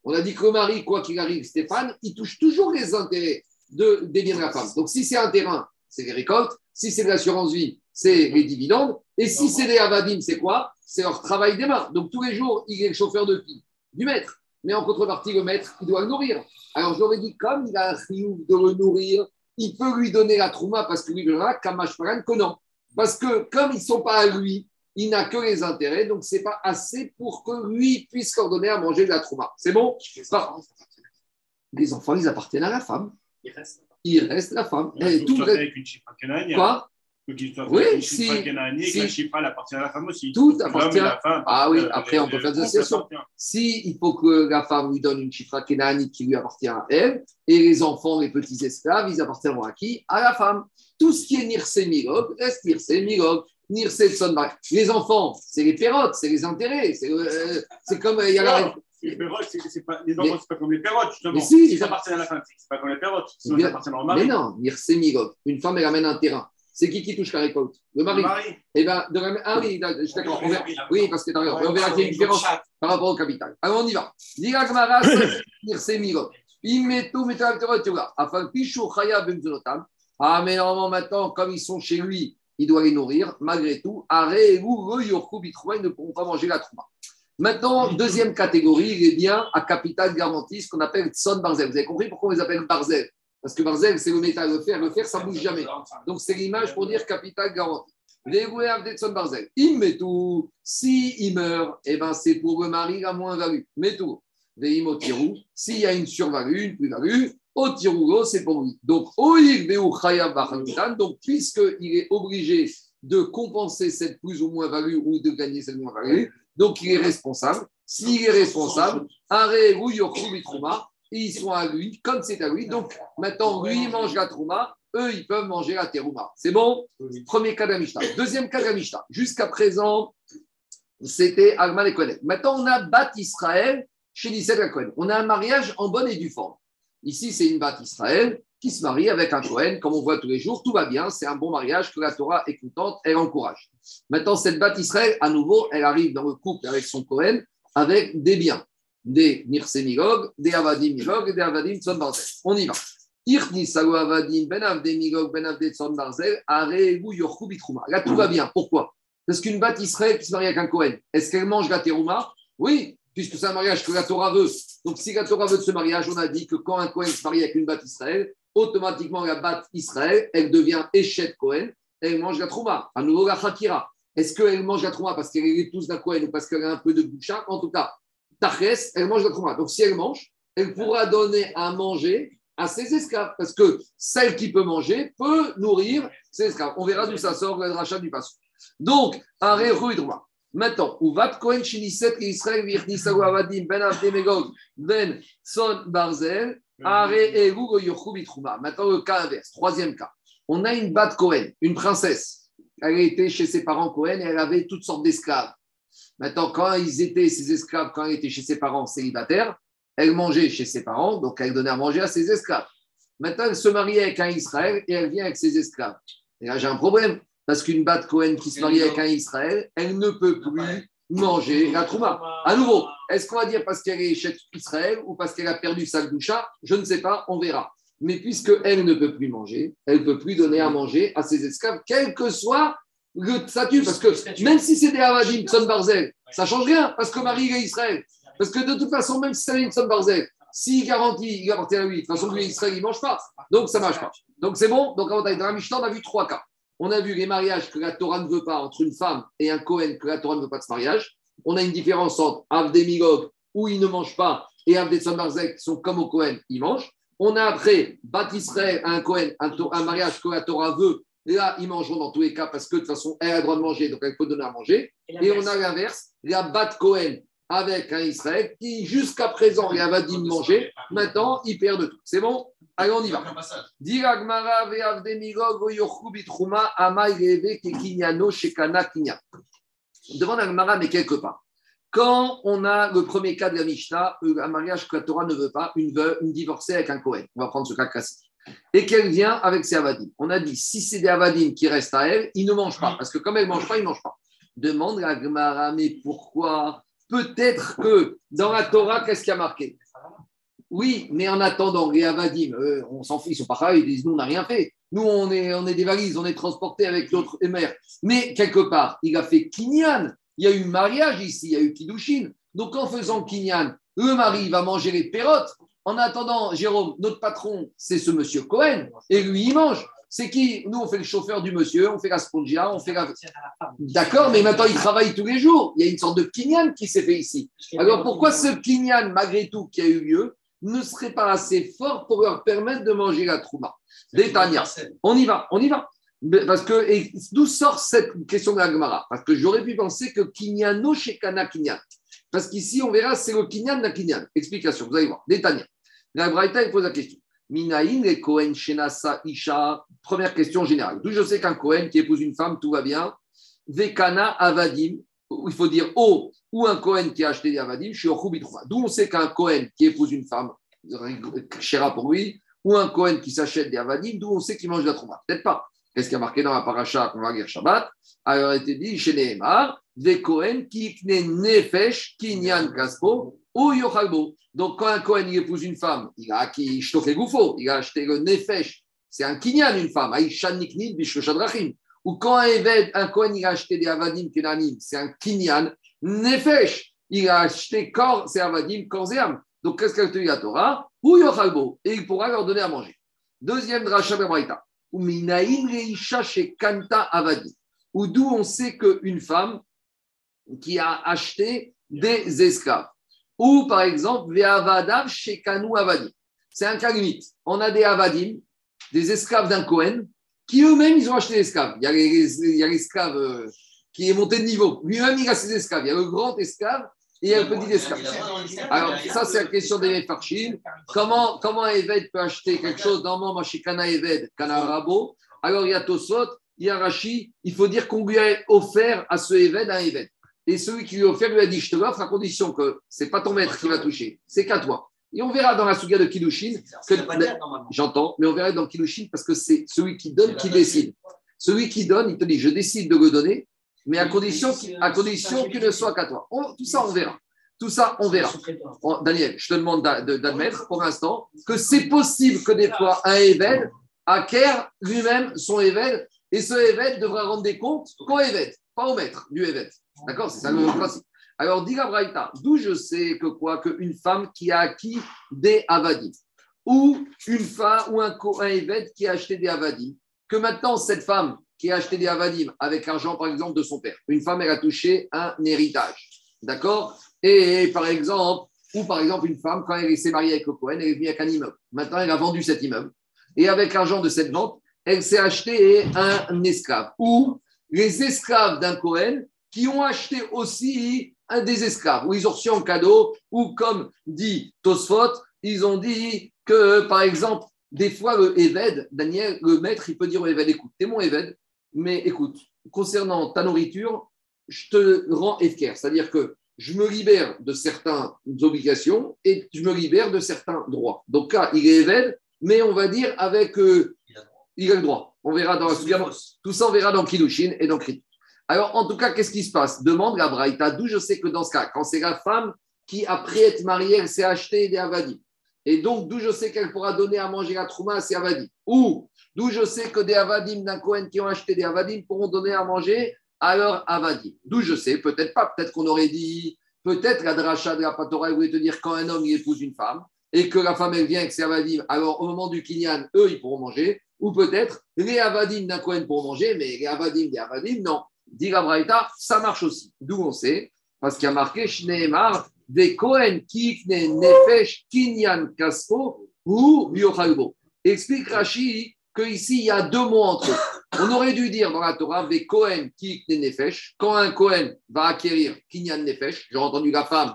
[SPEAKER 1] On a dit que le mari, quoi qu'il arrive, Stéphane, il touche toujours les intérêts de, des biens de la femme. Donc, si c'est un terrain, c'est les récoltes. Si c'est de l'assurance vie, c'est les dividendes. Et si c'est des avadim, c'est quoi? C'est leur travail des mains. Donc, tous les jours, il est le chauffeur de qui? Du maître. Mais en contrepartie, le maître, il doit le nourrir. Alors, j'aurais dit, comme il a un de le nourrir, il peut lui donner la trouma parce que lui, verra Kamash Paran que non. Parce que comme ils ne sont pas à lui, il n'a que les intérêts, donc ce n'est pas assez pour que lui puisse leur donner à manger de la trouma. C'est bon? Par- Les enfants, ils appartiennent à la femme.
[SPEAKER 7] Il reste.
[SPEAKER 1] Il reste la femme.
[SPEAKER 4] Il
[SPEAKER 1] Et
[SPEAKER 4] faut
[SPEAKER 1] tout reste-
[SPEAKER 4] fait avec une canadienne.
[SPEAKER 1] Quoi?
[SPEAKER 4] Soit fait
[SPEAKER 1] Oui, si- si-
[SPEAKER 4] que la chifra elle appartient à la femme aussi.
[SPEAKER 1] Tout appartient-
[SPEAKER 4] la femme,
[SPEAKER 1] Ah oui,
[SPEAKER 4] euh,
[SPEAKER 1] après, on peut faire des
[SPEAKER 4] appartient.
[SPEAKER 1] Si il faut que la femme lui donne une chifra qui lui appartient à elle, et les enfants, les petits esclaves, ils appartiennent à qui? À la femme. Tout ce qui est Nirse Milog reste Nirse Milog, Nirse Tsonbak. Les enfants, c'est les pérottes, c'est les intérêts. C'est euh, c'est comme euh, il y a la.
[SPEAKER 4] Non, Les perrottes, c'est- pas, les enfants, c'est pas comme les perrottes, justement.
[SPEAKER 1] Mais si,
[SPEAKER 4] Ils appartiennent à la femme, c'est pas comme les perrottes. Sinon,
[SPEAKER 1] Bien-
[SPEAKER 4] ils appartiennent au
[SPEAKER 1] Mais
[SPEAKER 4] mari.
[SPEAKER 1] non, Nirse Milog. Une femme, elle amène un terrain. C'est qui qui touche la récolte Le
[SPEAKER 4] Le
[SPEAKER 1] mari. Eh ben, de la même- Ah oui, je suis d'accord. On verra- Oui, parce que d'accord, on verra qu'il y a une différence par rapport au capital. Alors on y va. Diga Gmara, Nirse Milog. Imetu Metalterotura. Afin Pichou Chaya Bemzunotam. Ah, mais normalement, maintenant, comme ils sont chez lui, il doit les nourrir. Malgré tout, Are ou Yorku Bitrouma, ils ne pourront pas manger la trouma. Maintenant, deuxième catégorie, il est bien à capital garanti, ce qu'on appelle Tson Barzel. Vous avez compris pourquoi on les appelle Barzel? Parce que Barzel, c'est le métal, le fer. Le fer, ça ne bouge jamais. Donc, c'est l'image pour dire capital garanti. Les Tson Barzel. Il met tout. Si il meurt, eh ben, c'est pour le mari la moins-value. Mais tout. Veim. S'il y a une survalue, une plus-value, au c'est pour lui. Donc. Donc, puisqu'il est obligé de compenser cette plus ou moins-value ou de gagner cette moins-value, donc il est responsable. S'il est responsable, arrêt ou yorkou bitrouma, ils sont à lui, comme c'est à lui. Donc, maintenant, lui, il mange la trouma, eux, ils peuvent manger la terouma. C'est bon? Premier cas de la Mishnah. Deuxième cas Mishnah. Jusqu'à présent, c'était Alman et Kohen. Maintenant, on a Bat Israël chez Nisset la Kohen. On a un mariage en bonne et due forme. Ici, c'est une Bat Israël qui se marie avec un Kohen, comme on voit tous les jours. Tout va bien, c'est un bon mariage que la Torah est contente, elle encourage. Maintenant, cette Bat Israël, à nouveau, elle arrive dans le couple avec son Kohen avec des biens, des Nirse Migog, des Avadim Migog et des Avadim Tzon Barzel. On y va. Ben Ben. Là, tout va bien. Pourquoi? Parce qu'une Israël qui se marie avec un Kohen, est-ce qu'elle mange la terouma? Oui, puisque c'est un mariage que la Torah veut. Donc, si la Torah veut de ce mariage, on a dit que quand un Kohen se marie avec une Israël, automatiquement, la Bat Israël, elle devient Échet Kohen, elle mange la Trouma. À nouveau, la Hakira. Est-ce qu'elle mange la Trouma parce qu'elle est l'épouse d'un Kohen ou parce qu'elle a un peu de boucha? En tout cas, Tachès, elle mange la Trouma. Donc, si elle mange, elle pourra donner à manger à ses esclaves. Parce que celle qui peut manger peut nourrir ses esclaves. On verra d'où ça sort le rachat du passage. Donc, un Droit. Maintenant, va Kohen Shiniset Israël Avadim Ben Avdemegog Ben Son Barzel Are Eru Goyochu Bitrouma. Maintenant, le cas inverse, troisième cas. On a une Bat Cohen, une princesse. Elle était chez ses parents Cohen et elle avait toutes sortes d'esclaves. Maintenant, quand ils étaient, ses esclaves, quand elle était chez ses parents célibataires, elle mangeait chez ses parents, donc elle donnait à manger à ses esclaves. Maintenant, elle se marie avec un Israël et elle vient avec ses esclaves. Et là, j'ai un problème, parce qu'une Bat Cohen qui se marie avec un Israël, elle ne peut plus manger la trouma. À nouveau, est-ce qu'on va dire parce qu'elle est chez Israël ou parce qu'elle a perdu sa doucha? Je ne sais pas, on verra. Mais puisque elle ne peut plus manger, elle ne peut plus donner à manger à ses esclaves, quel que soit le statut. Parce que même si c'est des Havadim, Son Barzel, ça ne change rien, parce que Marie est Israël. Parce que de toute façon, même si c'est une Son Barzel, s'il garantit, il appartient à lui, de toute façon, lui, Israël, il ne mange pas. Donc ça ne marche pas. Donc c'est bon. Donc avant d'aller dans la Mishnah, on a vu trois cas. On a vu les mariages que la Torah ne veut pas entre une femme et un Cohen que la Torah ne veut pas de ce mariage. On a une différence entre Avdemigog, où ils ne mangent pas, et Avdetson Barzek, qui sont comme au Cohen, ils mangent. On a après Bat Israël, un Cohen, un mariage que la Torah veut. Là, ils mangeront dans tous les cas parce que de toute façon, elle a le droit de manger, donc elle peut donner à manger. Et on a l'inverse, la Bat Cohen, avec un Israël qui, jusqu'à présent, il avait dit manger, maintenant, il perd de tout. C'est bon? Allez, on y va. Demande à Gmara, mais quelque part. Quand on a le premier cas de la Mishnah, un mariage que la Torah ne veut pas, une veuve, une divorcée avec un Kohen, on va prendre ce cas classique, et qu'elle vient avec ses avadim. On a dit, si c'est des avadim qui restent à elle, ils ne mangent pas, parce que comme elle ne mange pas, ils ne mangent pas. Demande à Gmara, mais pourquoi? Peut-être que dans la Torah, qu'est-ce qui a marqué? Oui, mais en attendant, les avadim, eux, on s'en fout, ils sont pareils, ils disent, nous, on n'a rien fait. Nous, on est, on est des valises, on est transportés avec l'autre mère. Mais quelque part, il a fait Kinyan. Il y a eu mariage ici, il y a eu Kiddushin. Donc, en faisant Kinyan, le mari va manger les pérottes. En attendant, Jérôme, notre patron, c'est ce monsieur Cohen, et lui, il mange. C'est qui? Nous, on fait le chauffeur du monsieur, on fait la spongia, on fait la. D'accord, mais maintenant, il travaille tous les jours. Il y a une sorte de Kinyan qui s'est fait ici. Alors, pourquoi ce Kinyan, malgré tout, qui a eu lieu, ne serait pas assez fort pour leur permettre de manger la trouma Détania. On y va, on y va. Parce que, et d'où sort cette question de la Gemara? Parce que j'aurais pu penser que Kinyano chez Kana Kinyan. Parce qu'ici, on verra, c'est le Kinyan na Kinyan. Explication, vous allez voir. Détania. La Braïta, pose la question. Minaïn et Kohen Shenasa Isha. Première question générale. D'où je sais qu'un Kohen qui épouse une femme, tout va bien. Vekana Avadim. Il faut dire O ou un Kohen qui a acheté des Avadim. Je suis. D'où on sait qu'un Kohen qui épouse une femme, chéra pour lui, ou un Kohen qui s'achète des Avadim, d'où on sait qu'il mange de la Trouma. Peut-être pas. Qu'est-ce qui a marqué dans la paracha qu'on va lire Shabbat? Alors, il était dit chez Nehemar, des Kohen qui nefesh kinyan kaspo ou yochalbo. Donc, quand un Kohen il épouse une femme, il a acquis goufo, il a acheté le nefesh, c'est un kinyan, une femme, aïshan niknid bishoshadrachim. Ou quand un Eved, un Kohen, il a acheté des avadim kenanim, c'est un kinyan, nefesh, il a acheté corps, c'est avadim, corps. Donc, qu'est-ce qu'a dit la Torah? Ou yochalbo, et il pourra leur donner à manger. Deuxième dracha Beraïta. Ou minaïn reisha chez kanta avadi. Ou d'où on sait qu'une femme qui a acheté des esclaves. Ou par exemple, ve'avadav chez kanu avadi. C'est un cas limite. On a des avadim, des esclaves d'un Cohen, qui eux-mêmes, ils ont acheté des esclaves. Il y a les- il y a l'esclave euh, qui est monté de niveau. Lui-même, il a ses esclaves. Il y a le grand esclave et il y a le petit esclave. Alors, ça, c'est la question des Mefarchim. Comment, comment un Eved peut acheter quelque chose Normalement, chez Kana Eved, Kana Rabo? Alors, il y a Tosot, il y a Rashi. Il faut dire qu'on lui a offert à ce Eved un Eved. Et celui qui lui a offert lui a dit Je te l'offre à condition que ce n'est pas ton maître qui va toucher, c'est qu'à toi. Et on verra dans la Souga de Kiddushin. J'entends, mais on verra dans Kiddushin parce que c'est celui qui donne qui décide. Celui qui donne, il te dit Je décide de le donner, mais à condition, à condition qu'il ne soit qu'à toi. Tout ça, on verra. Tout ça, on verra. Oh, Daniel, je te demande d'a- de- d'admettre pour l'instant que c'est possible que des fois un Eved acquiert lui-même son Eved et ce Eved devra rendre des comptes qu'au Eved, pas au maître du Eved. D'accord C'est ça le principe. Alors, dit Braïta, d'où je sais que quoi Qu'une femme qui a acquis des Avadim ou une femme ou un, un Eved qui a acheté des Avadim, que maintenant cette femme qui a acheté des Avadim avec l'argent par exemple de son père, une femme elle a touché un héritage. D'accord? Et par exemple, ou par exemple, une femme, quand elle s'est mariée avec le Cohen, elle est venue avec un immeuble. Maintenant, elle a vendu cet immeuble. Et avec l'argent de cette vente, elle s'est acheté un esclave. Ou les esclaves d'un Cohen qui ont acheté aussi un des esclaves, ou ils ont reçu en cadeau, ou comme dit Tosfot, ils ont dit que, par exemple, des fois, le Eved, Daniel, le maître, il peut dire au Eved, écoute, t'es mon Eved, mais écoute, concernant ta nourriture, je te rends Efker. C'est-à-dire que je me libère de certaines obligations et je me libère de certains droits. Donc là, il est Eved, mais on va dire avec. euh, il a le droit. On verra dans la. Tout ça, on verra dans Kiddushin et dans Krit. Alors, en tout cas, qu'est-ce qui se passe? Demande la Braïta, d'où je sais que dans ce cas, quand c'est la femme qui, après être mariée, elle s'est acheté des avadim. Et donc, d'où je sais qu'elle pourra donner à manger la trouma à ses avadim. Ou d'où je sais que des avadim d'un Cohen qui ont acheté des avadim pourront donner à manger à leur avadim. D'où je sais, peut-être pas, peut-être qu'on aurait dit, peut-être la dracha de la Patora voulait te dire quand un homme épouse une femme et que la femme elle vient avec ses avadim, alors au moment du kinyan, eux ils pourront manger. Ou peut-être les avadim d'un Cohen pourront manger, mais les avadim des avadim, non. Dit la Braïta, ça marche aussi. D'où on sait, parce qu'il y a marqué Shneemar, des Kohen kikne nefesh kinyan kaspo ou biochalbo. Explique Rashi qu'ici, il y a deux mots entre eux. On aurait dû dire dans la Torah, des Kohen kikne nefesh, quand un Kohen va acquérir kinyan nefesh, j'ai entendu la femme,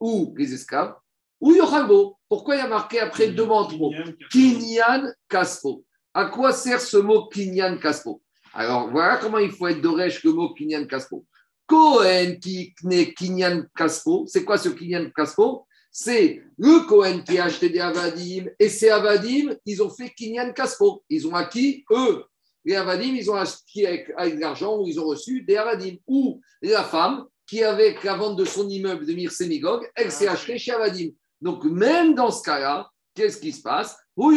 [SPEAKER 1] ou les esclaves, ou Yochalbo. Pourquoi il y a marqué après deux mots en trop Kinyan Kaspo. À quoi sert ce mot Kinyan Kaspo Alors voilà comment il faut être d'Oresh le mot Kinyan Kaspo. Cohen qui n'est Kinyan Kaspo, c'est quoi ce Kinyan Kaspo C'est le Cohen qui a acheté des Avadim et ces Avadim, ils ont fait Kinyan Kaspo. Ils ont acquis, eux, les Avadim, ils ont acheté avec, avec de l'argent ou ils ont reçu des Avadim. Ou la femme qui, avec la vente de son immeuble de Mir Sémigog, elle s'est achetée chez Avadim. Donc, même dans ce cas-là, qu'est-ce qui se passe? Ou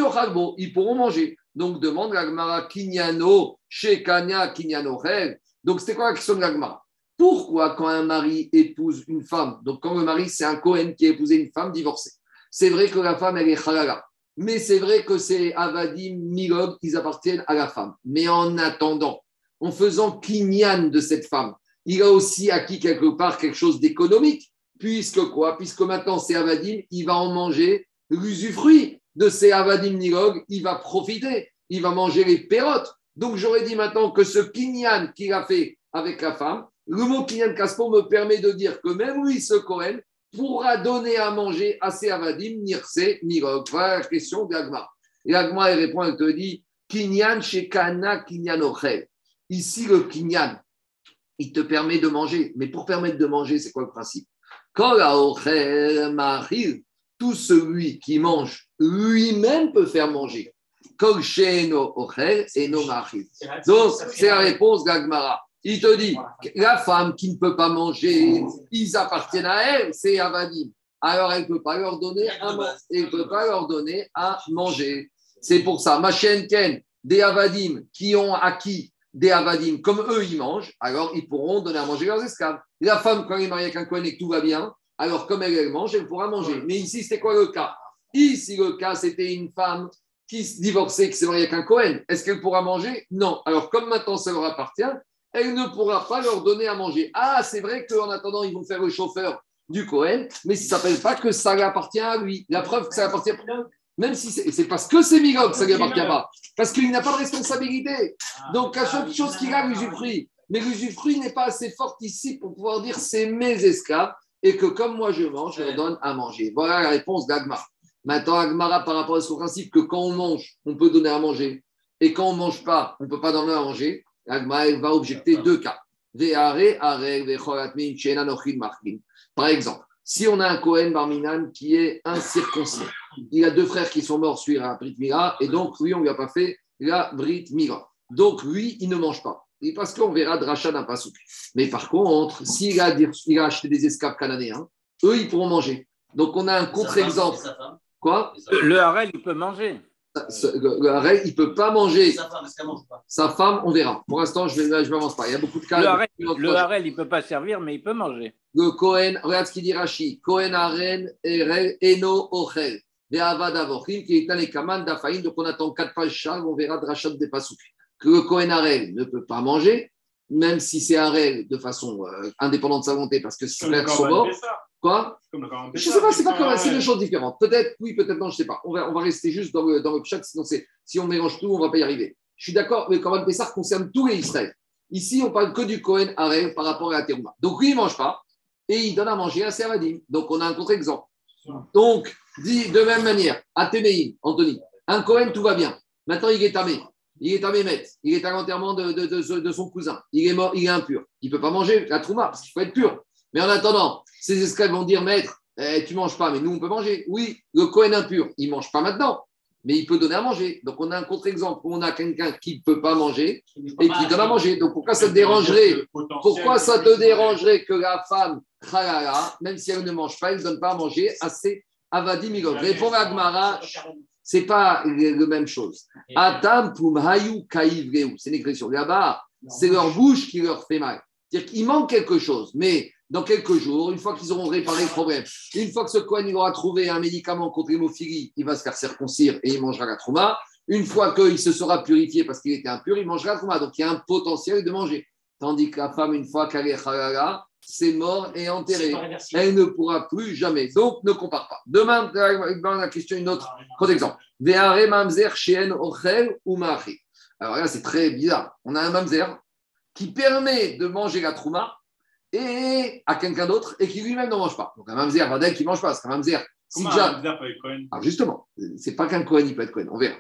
[SPEAKER 1] ils pourront manger. Donc, demande l'Agmara Kinyano, chez Kanya Kinyano Rel. Donc, c'était quoi la question de l'Agmara? Pourquoi, quand un mari épouse une femme, donc quand le mari, c'est un Cohen qui a épousé une femme divorcée, c'est vrai que la femme, elle est halala. Mais c'est vrai que c'est Avadim, Milog, ils appartiennent à la femme. Mais en attendant, en faisant Kinyan de cette femme, il a aussi acquis quelque part quelque chose d'économique. Puisque quoi? Puisque maintenant, c'est Avadim, il va en manger l'usufruit de ces Avadim Nilog, il va profiter, il va manger les pérotes. Donc, j'aurais dit maintenant que ce Kinyan qu'il a fait avec la femme, le mot Kinyan Kaspo me permet de dire que même lui, ce Kohen, pourra donner à manger à ses Avadim, Nirse, Nilog. Voilà la question d'Agma. Et Agma, elle répond, elle te dit Kinyan chez Kana Kinyan Ochel. Ici, le Kinyan, il te permet de manger. Mais pour permettre de manger, c'est quoi le principe? Tout celui qui mange lui-même peut faire manger. Donc, c'est la réponse d'Agmara. Il te dit, la femme qui ne peut pas manger, ils appartiennent à elle, c'est Avadim. Alors, elle ne peut pas leur donner à, elle peut pas leur donner à manger. C'est pour ça, ma chaîne Ken, des Avadim qui ont acquis des avadim, comme eux, ils mangent, alors ils pourront donner à manger leurs esclaves. La femme, quand elle est mariée avec un coin et que tout va bien, alors comme elle, elle mange, elle pourra manger. Mais ici, c'était quoi le cas? Ici, le cas, c'était une femme qui se divorçait, qui s'est mariée avec un Cohen. Est-ce qu'elle pourra manger? Non. Alors, comme maintenant ça leur appartient, elle ne pourra pas leur donner à manger. Ah, c'est vrai qu'en attendant, ils vont faire le chauffeur du Cohen, mais ça ne s'appelle pas que ça lui appartient à lui. La preuve que ça appartient même si c'est parce que c'est Migog que ça ne lui appartient pas. Parce qu'il n'a pas de responsabilité. Donc, la seule chose qu'il a, l'usufruit. Mais l'usufruit n'est pas assez fort ici pour pouvoir dire c'est mes esclaves et que comme moi je mange, je leur donne à manger. Voilà la réponse d'Agmar. Maintenant, Agmara, par rapport à ce principe que quand on mange, on peut donner à manger et quand on ne mange pas, on ne peut pas donner à manger, Agmara va objecter deux cas. Par exemple, si on a un Cohen Barminan qui est incirconcis, il a deux frères qui sont morts sur la Brit Mila, et donc lui, on ne lui a pas fait la Brit Mila. Donc lui, il ne mange pas. Et parce qu'on verra Dracha d'un pasouk. Mais par contre, s'il a, il a acheté des esclaves canadien, eux, ils pourront manger. Donc on a un contre-exemple. Quoi?
[SPEAKER 3] Le harel, il peut manger.
[SPEAKER 1] Le harel, il ne peut pas manger.
[SPEAKER 6] Sa femme, est-ce qu'elle mange pas?
[SPEAKER 1] Sa femme, on verra. Pour l'instant, je ne m'avance pas. Il y a beaucoup de cas.
[SPEAKER 3] Le harel, le harel il ne peut pas servir, mais il peut manger.
[SPEAKER 1] Le Cohen, regarde ce qu'il dit Rashi. Cohen Haren, Eno, Ochel. Qui est un Kaman d'Afaïn. Donc on attend quatre pages charles, on verra Drachat des Pasouk. Que le Cohen Haren ne peut pas manger, même si c'est Haren de façon euh, indépendante de sa volonté, parce que ses frères sont morts. Quoi Je ne sais pas, c'est pas comme c'est deux choses différentes. Peut-être oui, peut-être non, je ne sais pas. On va, on va rester juste dans le, dans le chat, sinon si on mélange tout, on ne va pas y arriver. Je suis d'accord, mais Korban Pessar concerne tous les Israël. Ici, on parle que du Cohen Haren par rapport à la Terouma. Donc lui, il ne mange pas et il donne à manger à Servadim. Donc on a un contre-exemple. Donc, dit de même manière, Téméim, Anthony, un Cohen, tout va bien. Maintenant, il est tamé. Il est à Mémet. Il est à l'enterrement de, de, de, de, son cousin. Il est mort, il est impur. Il ne peut pas manger la trouma parce qu'il faut être pur. Mais en attendant, ses esclaves vont dire Maître, eh, tu ne manges pas, mais nous, on peut manger. Oui, le Cohen impur, il ne mange pas maintenant, mais il peut donner à manger. Donc, on a un contre-exemple où on a quelqu'un qui ne peut pas manger et qui donne à manger. Donc, pourquoi ça te dérangerait Pourquoi ça te dérangerait que la femme, même si elle ne mange pas, elle ne donne pas à manger à ses avadi migog Répond à Agmara, c'est pas la même chose. Atam pumhayu C'est une expression. Là-bas, c'est leur bouche qui leur fait mal. C'est-à-dire qu'il manque quelque chose, mais dans quelques jours, une fois qu'ils auront réparé le problème, une fois que ce coin aura trouvé un médicament contre l'hémophilie, il va se faire circoncire et il mangera la trauma. Une fois qu'il se sera purifié parce qu'il était impur, il mangera la trauma. Donc il y a un potentiel de manger. Tandis que la femme, une fois qu'elle est halala, c'est mort et enterré. Elle ne pourra plus jamais. Donc ne compare pas. Demain, la question, une autre. Contre exemple. Alors là, c'est très bizarre. On a un mamzer qui permet de manger la trouma et à quelqu'un d'autre et qui lui-même ne mange pas. Donc un mamzer, Vadel qui ne mange pas, c'est un mamzer. Si déjà- alors justement, c'est pas qu'un Cohen, il peut être Cohen, on verra.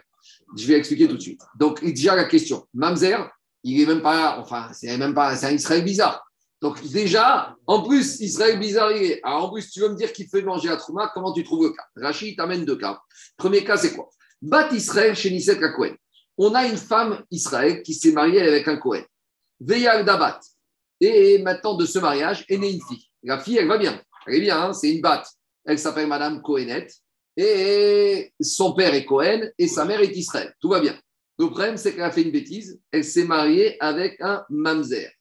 [SPEAKER 1] Je vais expliquer tout de suite. Donc, déjà la question. Mamzer, il est même pas, enfin, c'est même pas, c'est un Israël bizarre. Donc, déjà, en plus, Israël bizarre, il est. Alors, en plus, tu veux me dire qu'il fait manger la Trouma, comment tu trouves le cas? Rachid t'amène deux cas. Premier cas, c'est quoi? Bat Israël chez Nisek à Cohen. On a une femme Israël qui s'est mariée avec un Cohen. Veyal Dabat. Et maintenant, de ce mariage, est née une fille. La fille, elle va bien. Elle est bien, hein, c'est une batte. Elle s'appelle Madame Cohenette et son père est Cohen et sa mère est Israël. Tout va bien. Le problème, c'est qu'elle a fait une bêtise. Elle s'est mariée avec un mamzer.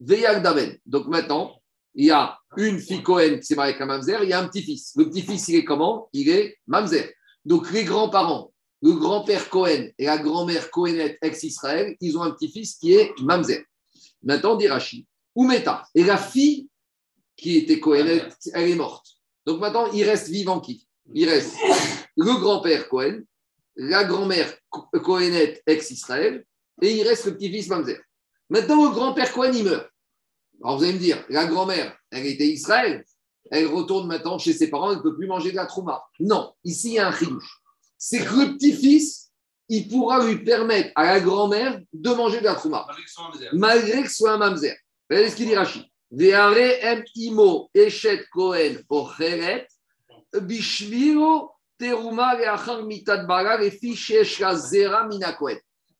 [SPEAKER 1] Veyal Daven. Donc maintenant, il y a une fille Cohen qui s'est mariée avec un mamzer, il y a un petit-fils. Le petit-fils, il est comment? Il est mamzer. Donc les grands-parents, le grand-père Cohen et la grand-mère Cohenette ex-Israël, ils ont un petit-fils qui est mamzer. Maintenant, dit Rashi, Oumeta. Et la fille qui était Cohenette, elle est morte. Donc maintenant, il reste vivant qui? Il reste le grand-père Cohen, la grand-mère Co- Cohenette ex-Israël, et il reste le petit-fils Mamzer. Maintenant, le grand-père Cohen, il meurt. Alors vous allez me dire, la grand-mère, elle était Israël, elle retourne maintenant chez ses parents, elle ne peut plus manger de la trouma. Non, ici, il y a un chidouche. C'est que le petit-fils, il pourra lui permettre à la grand-mère de manger de la trouma malgré que ce soit un mamzer. Regardez ce qu'il dit Rashi. Kohen ocheret teruma mitad zera.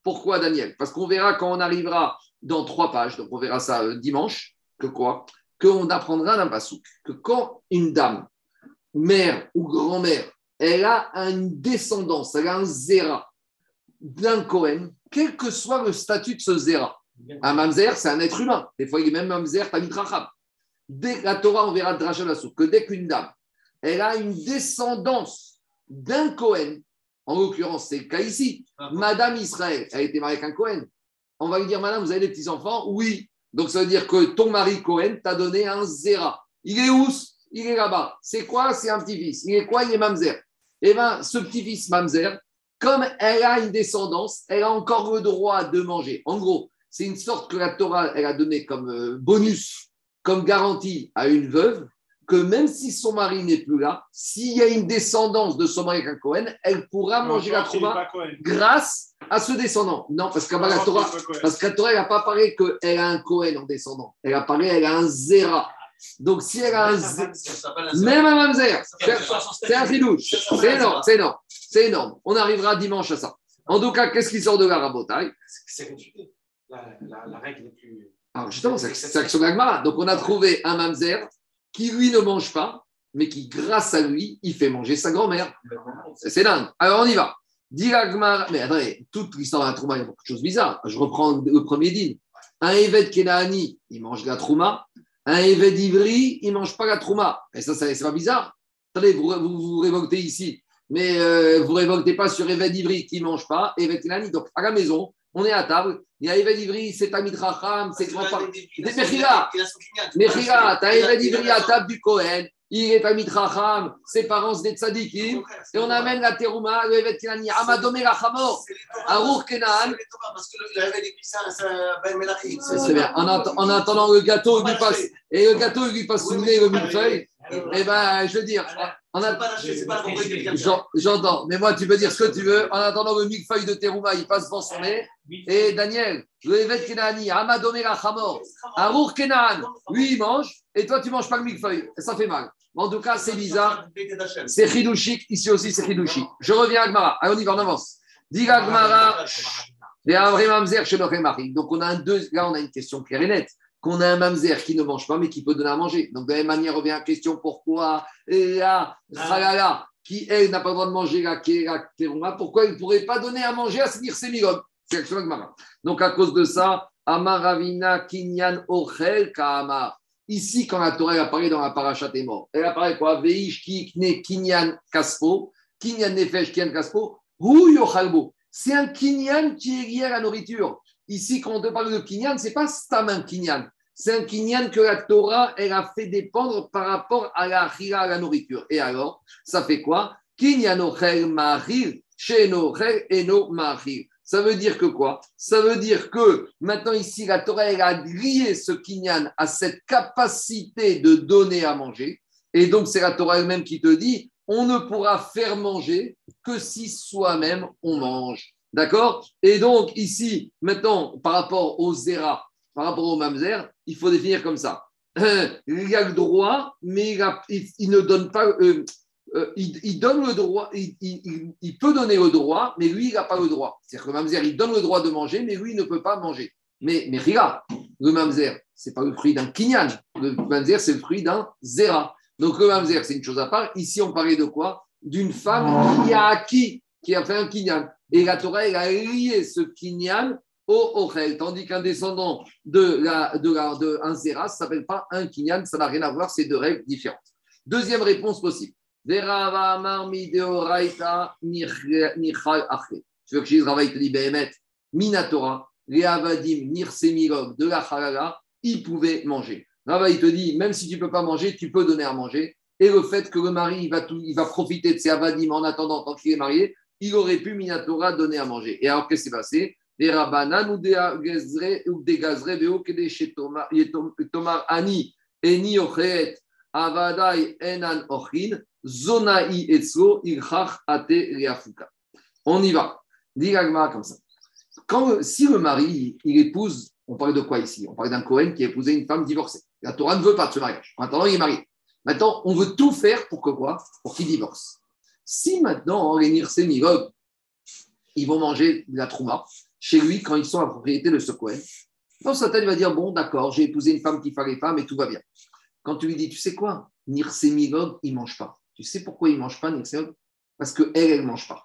[SPEAKER 1] Pourquoi Daniel? Parce qu'on verra quand on arrivera dans trois pages, donc on verra ça euh, dimanche, que quoi? Qu'on apprendra d'un pasouk, que quand une dame, mère ou grand-mère, elle a une descendance, elle a un zera d'un Cohen, quel que soit le statut de ce zera, un mamzer, c'est un être humain. Des fois, il est même mamzer, pas rachab. Dès la Torah, on verra Drachal Assouk, que dès qu'une dame, elle a une descendance d'un Cohen, en l'occurrence, c'est le cas ici, Madame Israël, elle a été mariée avec un Cohen. On va lui dire, Madame, vous avez des petits-enfants? Oui. Donc, ça veut dire que ton mari Cohen t'a donné un Zera. Il est où? Il est là-bas. C'est quoi? C'est un petit-fils. Il est quoi? Il est mamzer. Eh bien, ce petit-fils mamzer, comme elle a une descendance, elle a encore le droit de manger. En gros, c'est une sorte que la Torah, elle a donné comme euh, bonus, comme garantie à une veuve, que même si son mari n'est plus là, s'il y a une descendance de son mari avec un Cohen, elle pourra manger la trouma grâce à ce descendant. Non, parce que la Torah, parce que la Torah, elle n'a pas parlé qu'elle a un Cohen en descendant. Elle a parlé, elle a un Zera. Donc, si elle a un même un Mamzer, c'est un fidouche. C'est énorme, c'est énorme. C'est énorme. On arrivera dimanche à ça. En tout cas, qu'est-ce qui sort de la rabotaille?
[SPEAKER 5] C'est compliqué. La, la, la règle n'est plus.
[SPEAKER 1] Alors justement, c'est l'action d'Agmara. Donc on a trouvé un mamzer qui lui ne mange pas, mais qui grâce à lui, il fait manger sa grand-mère. C'est dingue. Alors on y va. Dit Agmara, mais attendez, toute l'histoire de la trouma, il y a beaucoup de choses bizarres. Je reprends le premier din. Un évêque Kenaani, il mange de la trouma. Un évêque Ivri, il ne mange pas la trouma. Et ça, ça c'est pas bizarre. Attendez, vous vous, vous révoltez ici, mais euh, vous ne révoltez pas sur évêque Ivri qui ne mange pas, évêque Kenaani. Donc à la maison, on est à table, il y a évêque Ivri, c'est Tamid Racham, c'est grand-parents. Des Mechila. Mechila, t'as Eved Ivri à table du Kohen, il est à Mitracham, ses parents c'est des tzadikim, et on amène la terouma, le Evet Kenani, Amadome Rachamor, Arour Kenan.
[SPEAKER 6] C'est
[SPEAKER 1] bien. En attendant le gâteau, il lui passe, et le gâteau, il lui passe sous le nez le millefeuille, et ben, je veux dire, J'entends, mais moi, tu peux dire ce que tu veux. En attendant, le millefeuille de terouma, il passe devant son nez. Et Daniel, le Evet Kenani, Amadome Rachamor, Arour Kenan, lui, il mange, et toi, tu manges pas le millefeuille. Ça fait mal. En tout cas, c'est bizarre. C'est Chidouchik, ici aussi c'est Chidouchik. Je reviens à Gmara. Allez, on y va, on avance. Dis à Gmara. Donc, on a un deux, là, on a une question claire et nette. Qu'on a un Mamzer qui ne mange pas, mais qui peut donner à manger. Donc, de la même manière, revient la question pourquoi et là, Khalala, qui elle n'a pas le droit de manger la terouma, pourquoi il ne pourrait pas donner à manger à Smir Semigom C'est l'action de. Donc, à cause de ça, Amaravina Kinyan Ochel Kaamar. Ici, quand la Torah apparaît dans la parachat est mort, elle apparaît quoi? Veish Kikne Kinyan Kaspo, Kinyan Nefesh Kinyan Kaspo, Hu Yochalbo. C'est un Kinyan qui est lié à la nourriture. Ici, quand on te parle de Kinyan, c'est pas Stam un Kinyan. C'est un Kinyan que la Torah, elle a fait dépendre par rapport à la la nourriture. Et alors, ça fait quoi? Ça veut dire que quoi? Ça veut dire que maintenant ici, la Torah, a lié ce kinyan à cette capacité de donner à manger. Et donc, c'est la Torah elle-même qui te dit, on ne pourra faire manger que si soi-même on mange. D'accord? Et donc, ici, maintenant, par rapport au zera, par rapport au mamzer, il faut définir comme ça. Il a le droit, mais il, ne donne pas. euh, euh, il, donne le droit, il, peut donner le droit, mais lui, il n'a pas le droit. C'est-à-dire que le mamzer, il donne le droit de manger, mais lui, il ne peut pas manger. Mais, mais regarde, le mamzer, ce n'est pas le fruit d'un kinyan. Le mamzer, c'est le fruit d'un zera. Donc le mamzer, c'est une chose à part. Ici, on parlait de quoi? D'une femme qui a acquis, qui a fait un kinyan. Et la Torah, elle a lié ce kinyan au ochel, tandis qu'un descendant de, la, de, la, de zera, ne s'appelle pas un kinyan, ça n'a rien à voir, c'est deux règles différentes. Deuxième réponse possible. Tu veux que je dise Rava, il te dit Behemet, Minatora, les Avadim, de la halala, ils pouvaient manger. Rava, il te dit, même si tu ne peux pas manger, tu peux donner à manger. Et le fait que le mari il va, tout- il va profiter de ses Avadim en attendant tant qu'il est marié, il aurait pu Minatora donner à manger. Et alors, qu'est-ce qui s'est passé? On y va. Dit comme ça. Quand, si le mari, il épouse, on parle de quoi ici? On parle d'un Cohen qui a épousé une femme divorcée. La Torah ne veut pas de ce mariage. Maintenant, il est marié. Maintenant, on veut tout faire pour que quoi? Pour qu'il divorce. Si maintenant, les Nirsemilog, ils vont manger de la trouma chez lui quand ils sont à propriété de ce Cohen, dans sa tête, il va dire Bon, d'accord, j'ai épousé une femme qui fallait pas, mais tout va bien. Quand tu lui dis Tu sais quoi Nirsemilog, il ne mange pas. Tu sais pourquoi il ne mange pas, Nirsemilog? Parce qu'elle, elle ne mange pas.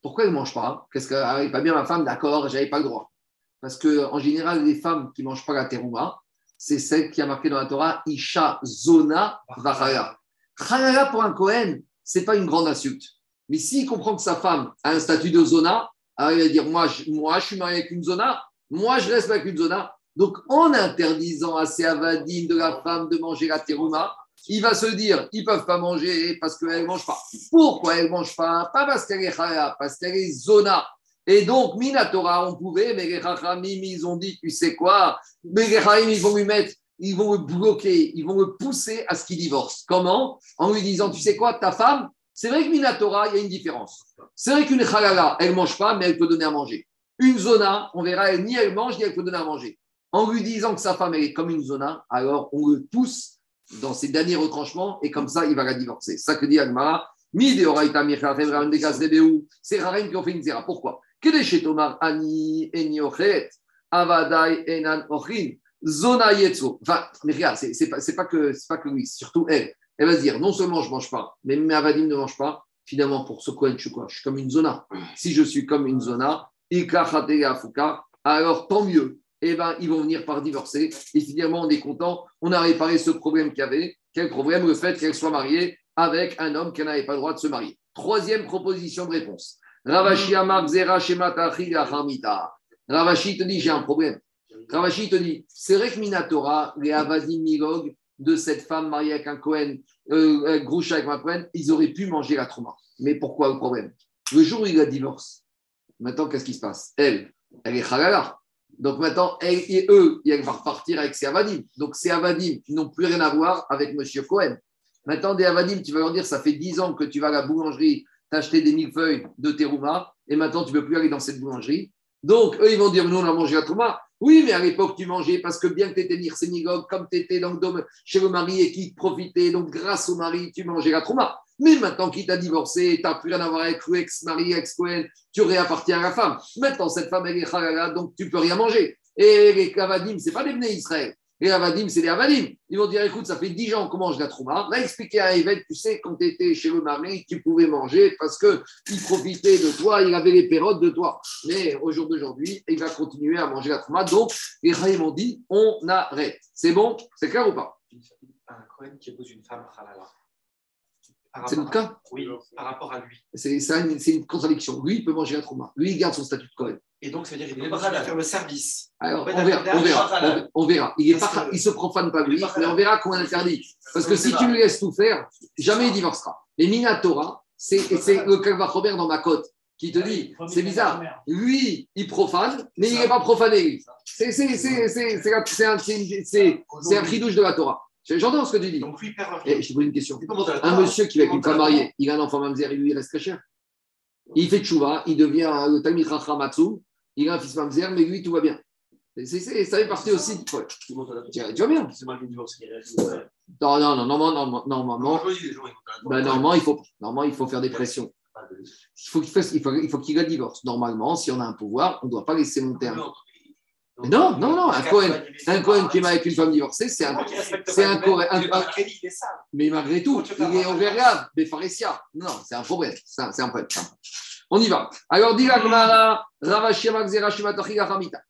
[SPEAKER 1] Pourquoi elle ne mange pas? Qu'est-ce qu'elle n'avait pas bien ma femme? D'accord, j'avais pas le droit. Parce qu'en général, les femmes qui ne mangent pas la terouma, c'est celle qui a marqué dans la Torah Isha Zona Vachala. Chalala pour un Cohen, c'est pas une grande insulte. Mais s'il comprend que sa femme a un statut de Zona, alors il va dire moi je, moi, je suis marié avec une Zona, moi, je reste avec une Zona. Donc, en interdisant à ces avadim de la femme de manger la terouma, il va se dire ils ne peuvent pas manger parce qu'elle ne mange pas. Pourquoi elle ne mange pas? Pas parce qu'elle est chala, parce qu'elle est Zona. Et donc, Minatora, on pouvait, mais les Chachamim, ils ont dit, tu sais quoi? Mais les Chachamim, ils vont lui mettre, ils vont le bloquer, ils vont le pousser à ce qu'il divorce. Comment? En lui disant, tu sais quoi, ta femme, c'est vrai que Minatora, il y a une différence. C'est vrai qu'une Chalala, elle ne mange pas, mais elle peut donner à manger. Une Zona, on verra, elle, ni elle mange, ni elle peut donner à manger. En lui disant que sa femme, est comme une Zona, alors on le pousse dans ses derniers retranchements et comme ça, il va la divorcer. Ça que dit Agmara. C'est Rarem qui ont fait une zéra. Pourquoi? Ani. Enfin, mais regarde, c'est pas, pas, que, lui, surtout elle. Elle va se dire non seulement je mange pas, mais mes avadim ne mangent pas. Finalement, pour ce coin, je suis quoi? Je suis comme une zona. Si je suis comme une zona, alors tant mieux. Eh ben, ils vont venir par divorcer. Et finalement, on est content. On a réparé ce problème qu'il y avait. Quel problème Le fait qu'elle soit mariée avec un homme qui n'avait pas le droit de se marier. Troisième proposition de réponse. Ravashi. Ravashi te dit j'ai un problème. Ravashi te dit c'est vrai que Minatora, les Avadim de cette femme mariée avec un Cohen, euh, Groucha avec un Cohen, ils auraient pu manger la trauma. Mais pourquoi le problème? Le jour où il la divorce, maintenant qu'est-ce qui se passe? Elle, elle est halala. Donc maintenant, elle et eux, elle va repartir avec ses Avadim. Donc ces Avadim qui n'ont plus rien à voir avec Monsieur Cohen. Maintenant, des Avadim, tu vas leur dire, ça fait 10 ans que tu vas à la boulangerie t'acheter des millefeuilles de terouma, et maintenant tu ne peux plus aller dans cette boulangerie. Donc, eux, ils vont dire, nous, on a mangé la trouma. Oui, mais à l'époque, tu mangeais parce que bien que tu étais comme tu étais donc, chez le mari et qui te profitait, donc grâce au mari, tu mangeais la trouma. Mais maintenant qu'il t'a divorcé, tu n'as plus rien à voir avec l'ex-mari, ex-Cohen, tu réappartiens à la femme. Maintenant, cette femme, elle est halala, donc tu peux rien manger. Et les Kavadim, ce n'est pas des Israël. Les Avadim, c'est les Avadim. Ils vont dire écoute, ça fait 10 ans qu'on mange la trouma. Va expliquer à Yvette, tu sais, quand tu étais chez le mari, tu pouvais manger parce qu'il profitait de toi, il avait les pérodes de toi. Mais au jour d'aujourd'hui, il va continuer à manger la trouma. Donc, les Raïm dit on arrête. C'est bon? C'est clair ou pas?
[SPEAKER 5] Un qui épouse une femme halala.
[SPEAKER 1] C'est notre cas?
[SPEAKER 5] Oui, par rapport à lui.
[SPEAKER 1] C'est une- contradiction. Lui, il peut manger la trouma. Lui, il garde son statut de Cohen.
[SPEAKER 5] Et donc, ça veut dire qu'il
[SPEAKER 6] Il est
[SPEAKER 5] peut
[SPEAKER 6] pas
[SPEAKER 5] pas
[SPEAKER 6] halal.
[SPEAKER 5] faire le service.
[SPEAKER 1] Alors, on verra, on verra, on. Il ne
[SPEAKER 5] Parce que-
[SPEAKER 1] se profane pas lui,
[SPEAKER 6] Il est pas
[SPEAKER 1] mais on verra qu'on interdit. Parce que si tu lui laisses tout faire, jamais il divorcera. Mais Minatora, c'est c'est le Kalva Robert dans ma côte. qui te dit, c'est bizarre. Lui, il profane, mais il n'est pas profané. C'est un, c'est un chidouche de la Torah. J'entends ce que tu dis.
[SPEAKER 6] Donc lui perd
[SPEAKER 1] Et je te pose une question. Un monsieur qui va avec une femme mariée, il a un enfant mamzer, il lui reste très cher. Il fait tchouva, il devient le Talmid Chacham Matsu, il a un fils mamzer, mais lui, tout va bien. Ça fait partie aussi. Tu vas bien. Non, non, non, non, non, non, normalement, ben, normalement, il faut, normalement, il faut faire des pressions. Il faut qu'il fasse- il faut, il faut qu'il la divorce. Normalement, si on a un pouvoir, on ne doit pas laisser monter un. Mais non, non, non, un Cohen, un Cohen qui est avec une femme divorcée, c'est un, c'est un Cohen. mais malgré tout, il est envers des pharisiens. Non, c'est un problème. C'est un, problème. On y va. Alors, dit.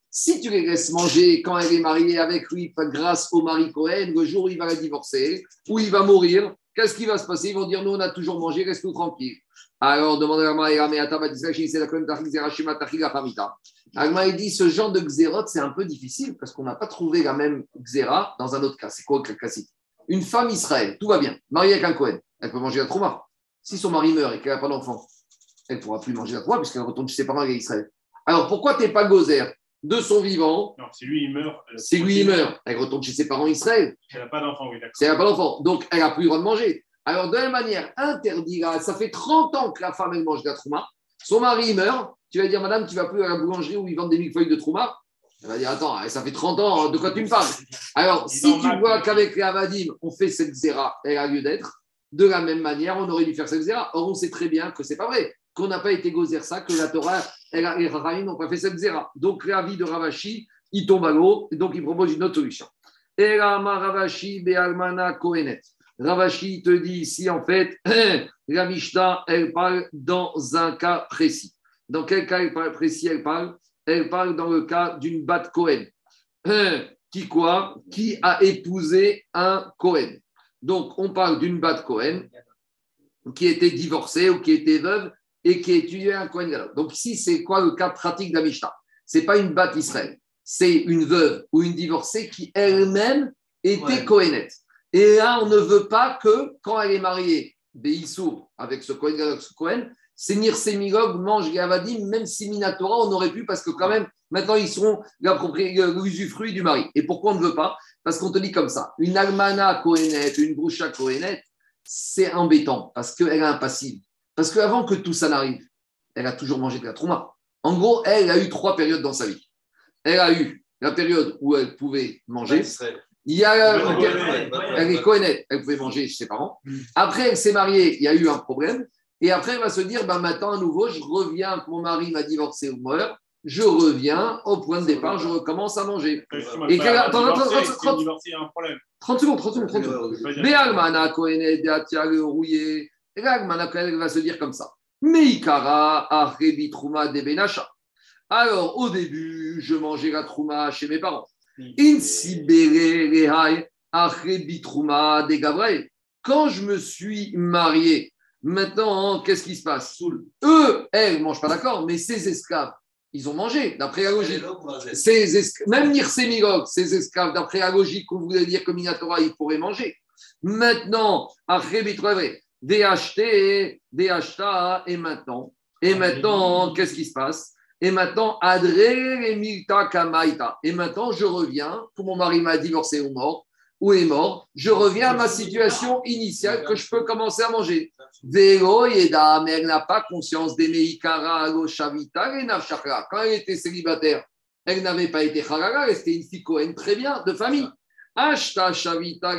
[SPEAKER 1] Si tu les laisses manger quand elle est mariée avec lui grâce au mari Cohen, le jour où il va la divorcer, ou il va mourir, qu'est-ce qui va se passer? Ils vont dire Nous, on a toujours mangé, reste-nous tranquille. Alors, demande à la Gemara, mais attends, c'est la Cohen Tachik. Agma il dit ce genre de xérote, c'est un peu difficile parce qu'on n'a pas trouvé la même xéra dans un autre cas. C'est quoi le classique? Une femme Israël, tout va bien, mariée avec un Cohen, elle peut manger la trouma. Si son mari meurt et qu'elle n'a pas d'enfant, elle ne pourra plus manger la trouma puisqu'elle retourne chez ses parents avec Israël. Alors pourquoi tu n'es pas gozer de son vivant?
[SPEAKER 4] Non, si lui, il meurt. elle-
[SPEAKER 1] Si lui il meurt, elle retourne chez ses parents Israël.
[SPEAKER 4] Elle n'a pas d'enfant, oui, d'accord.
[SPEAKER 1] Si elle n'a pas d'enfant, donc elle n'a plus le droit de manger. Alors, de la même manière, interdit, ça fait 30 ans que la femme, elle mange de la trouma. Son mari meurt, tu vas dire, madame, tu vas plus à la boulangerie où ils vendent des millefeuilles de trouma. Elle va dire, attends, ça fait 30 ans, de quoi tu me parles Alors, si tu vois qu'avec les Avadim, on fait cette zéra, elle a lieu d'être, de la même manière, on aurait dû faire cette zéra. Or, on sait très bien que c'est pas vrai, qu'on n'a pas été gozer ça, que la Torah, elle les Rahim n'ont pas fait cette zéra. Donc, l'avis de Ravashi, il tombe à l'eau, et donc il propose une autre solution. Ravashi Be'almana Kohenet. Ravashi te dit ici, en fait, la Mishnah, elle parle dans un cas précis. Dans quel cas elle parle précis elle parle Elle parle dans le cas d'une bat Cohen. Qui quoi? Qui a épousé un Cohen. Donc, on parle d'une bat Cohen qui était divorcée ou qui était veuve et qui étudiait un Cohen Gadol. Donc, ici, c'est quoi le cas pratique de la Mishnah? Ce n'est pas une bat Israël, c'est une veuve ou une divorcée qui elle-même était
[SPEAKER 6] Ouais.
[SPEAKER 1] Cohenette. Et là, on ne veut pas que, quand elle est mariée, Beissour, avec ce Cohen Gadol, ce Cohen, Sénir Sémilog mange Gavadim, même si Minatora, on aurait pu, parce que quand même, maintenant, ils seront la propriété, l'usufruit du mari. Et pourquoi on ne veut pas? Parce qu'on te dit comme ça une Almana Cohenette, une Groucha Cohenette, c'est embêtant, parce qu'elle a un passif. Parce qu'avant que tout ça n'arrive, elle a toujours mangé de la trouma. En gros, elle a eu trois périodes dans sa vie. Elle a eu la période où elle pouvait manger. Il y a elle est Cohenette, elle pouvait manger chez ses parents. Après, elle s'est mariée, il y a eu un problème. Et après, elle va se dire, ben, maintenant, à nouveau, je reviens, mon mari m'a divorcé ou meurt, je reviens au point de départ, je recommence à manger. Et
[SPEAKER 4] pas
[SPEAKER 1] quel- attends, attends, attends,
[SPEAKER 4] si
[SPEAKER 1] attends.
[SPEAKER 4] divorcer, il y a un problème.
[SPEAKER 1] 30 secondes, 30 secondes, 30 secondes.
[SPEAKER 6] Ouais.
[SPEAKER 1] Be'almana Kohenet Deatia le rouillé. Almana Kohenet va se dire comme ça. Meikara Achebi Trouma de Benasha. Alors, au début, je mangeais la Trouma chez mes parents. Insibere Rehai Achebi Trouma de Gabriel. Quand je me suis marié, maintenant, qu'est-ce qui se passe? Eux, elles ne mangent pas d'accord, mais ces esclaves, ils ont mangé, d'après la logique. Ces esclaves, même Nirsemigog, ces esclaves, d'après la logique qu'on voulait dire que Minatora, ils pourraient manger. Maintenant, après des acheta, et maintenant, et maintenant, qu'est-ce qui se passe? Et maintenant, Adré Milta Kamaita. Et maintenant, je reviens, que mon mari m'a divorcé ou mort, ou est mort, je reviens à ma situation initiale que je peux commencer à manger. Vélo Yeda, mais elle n'a pas conscience des Meikara, Shavita, et. Quand elle était célibataire, elle n'avait pas été Harara, elle était une fille Cohen très bien, de famille. Ashta Shavita.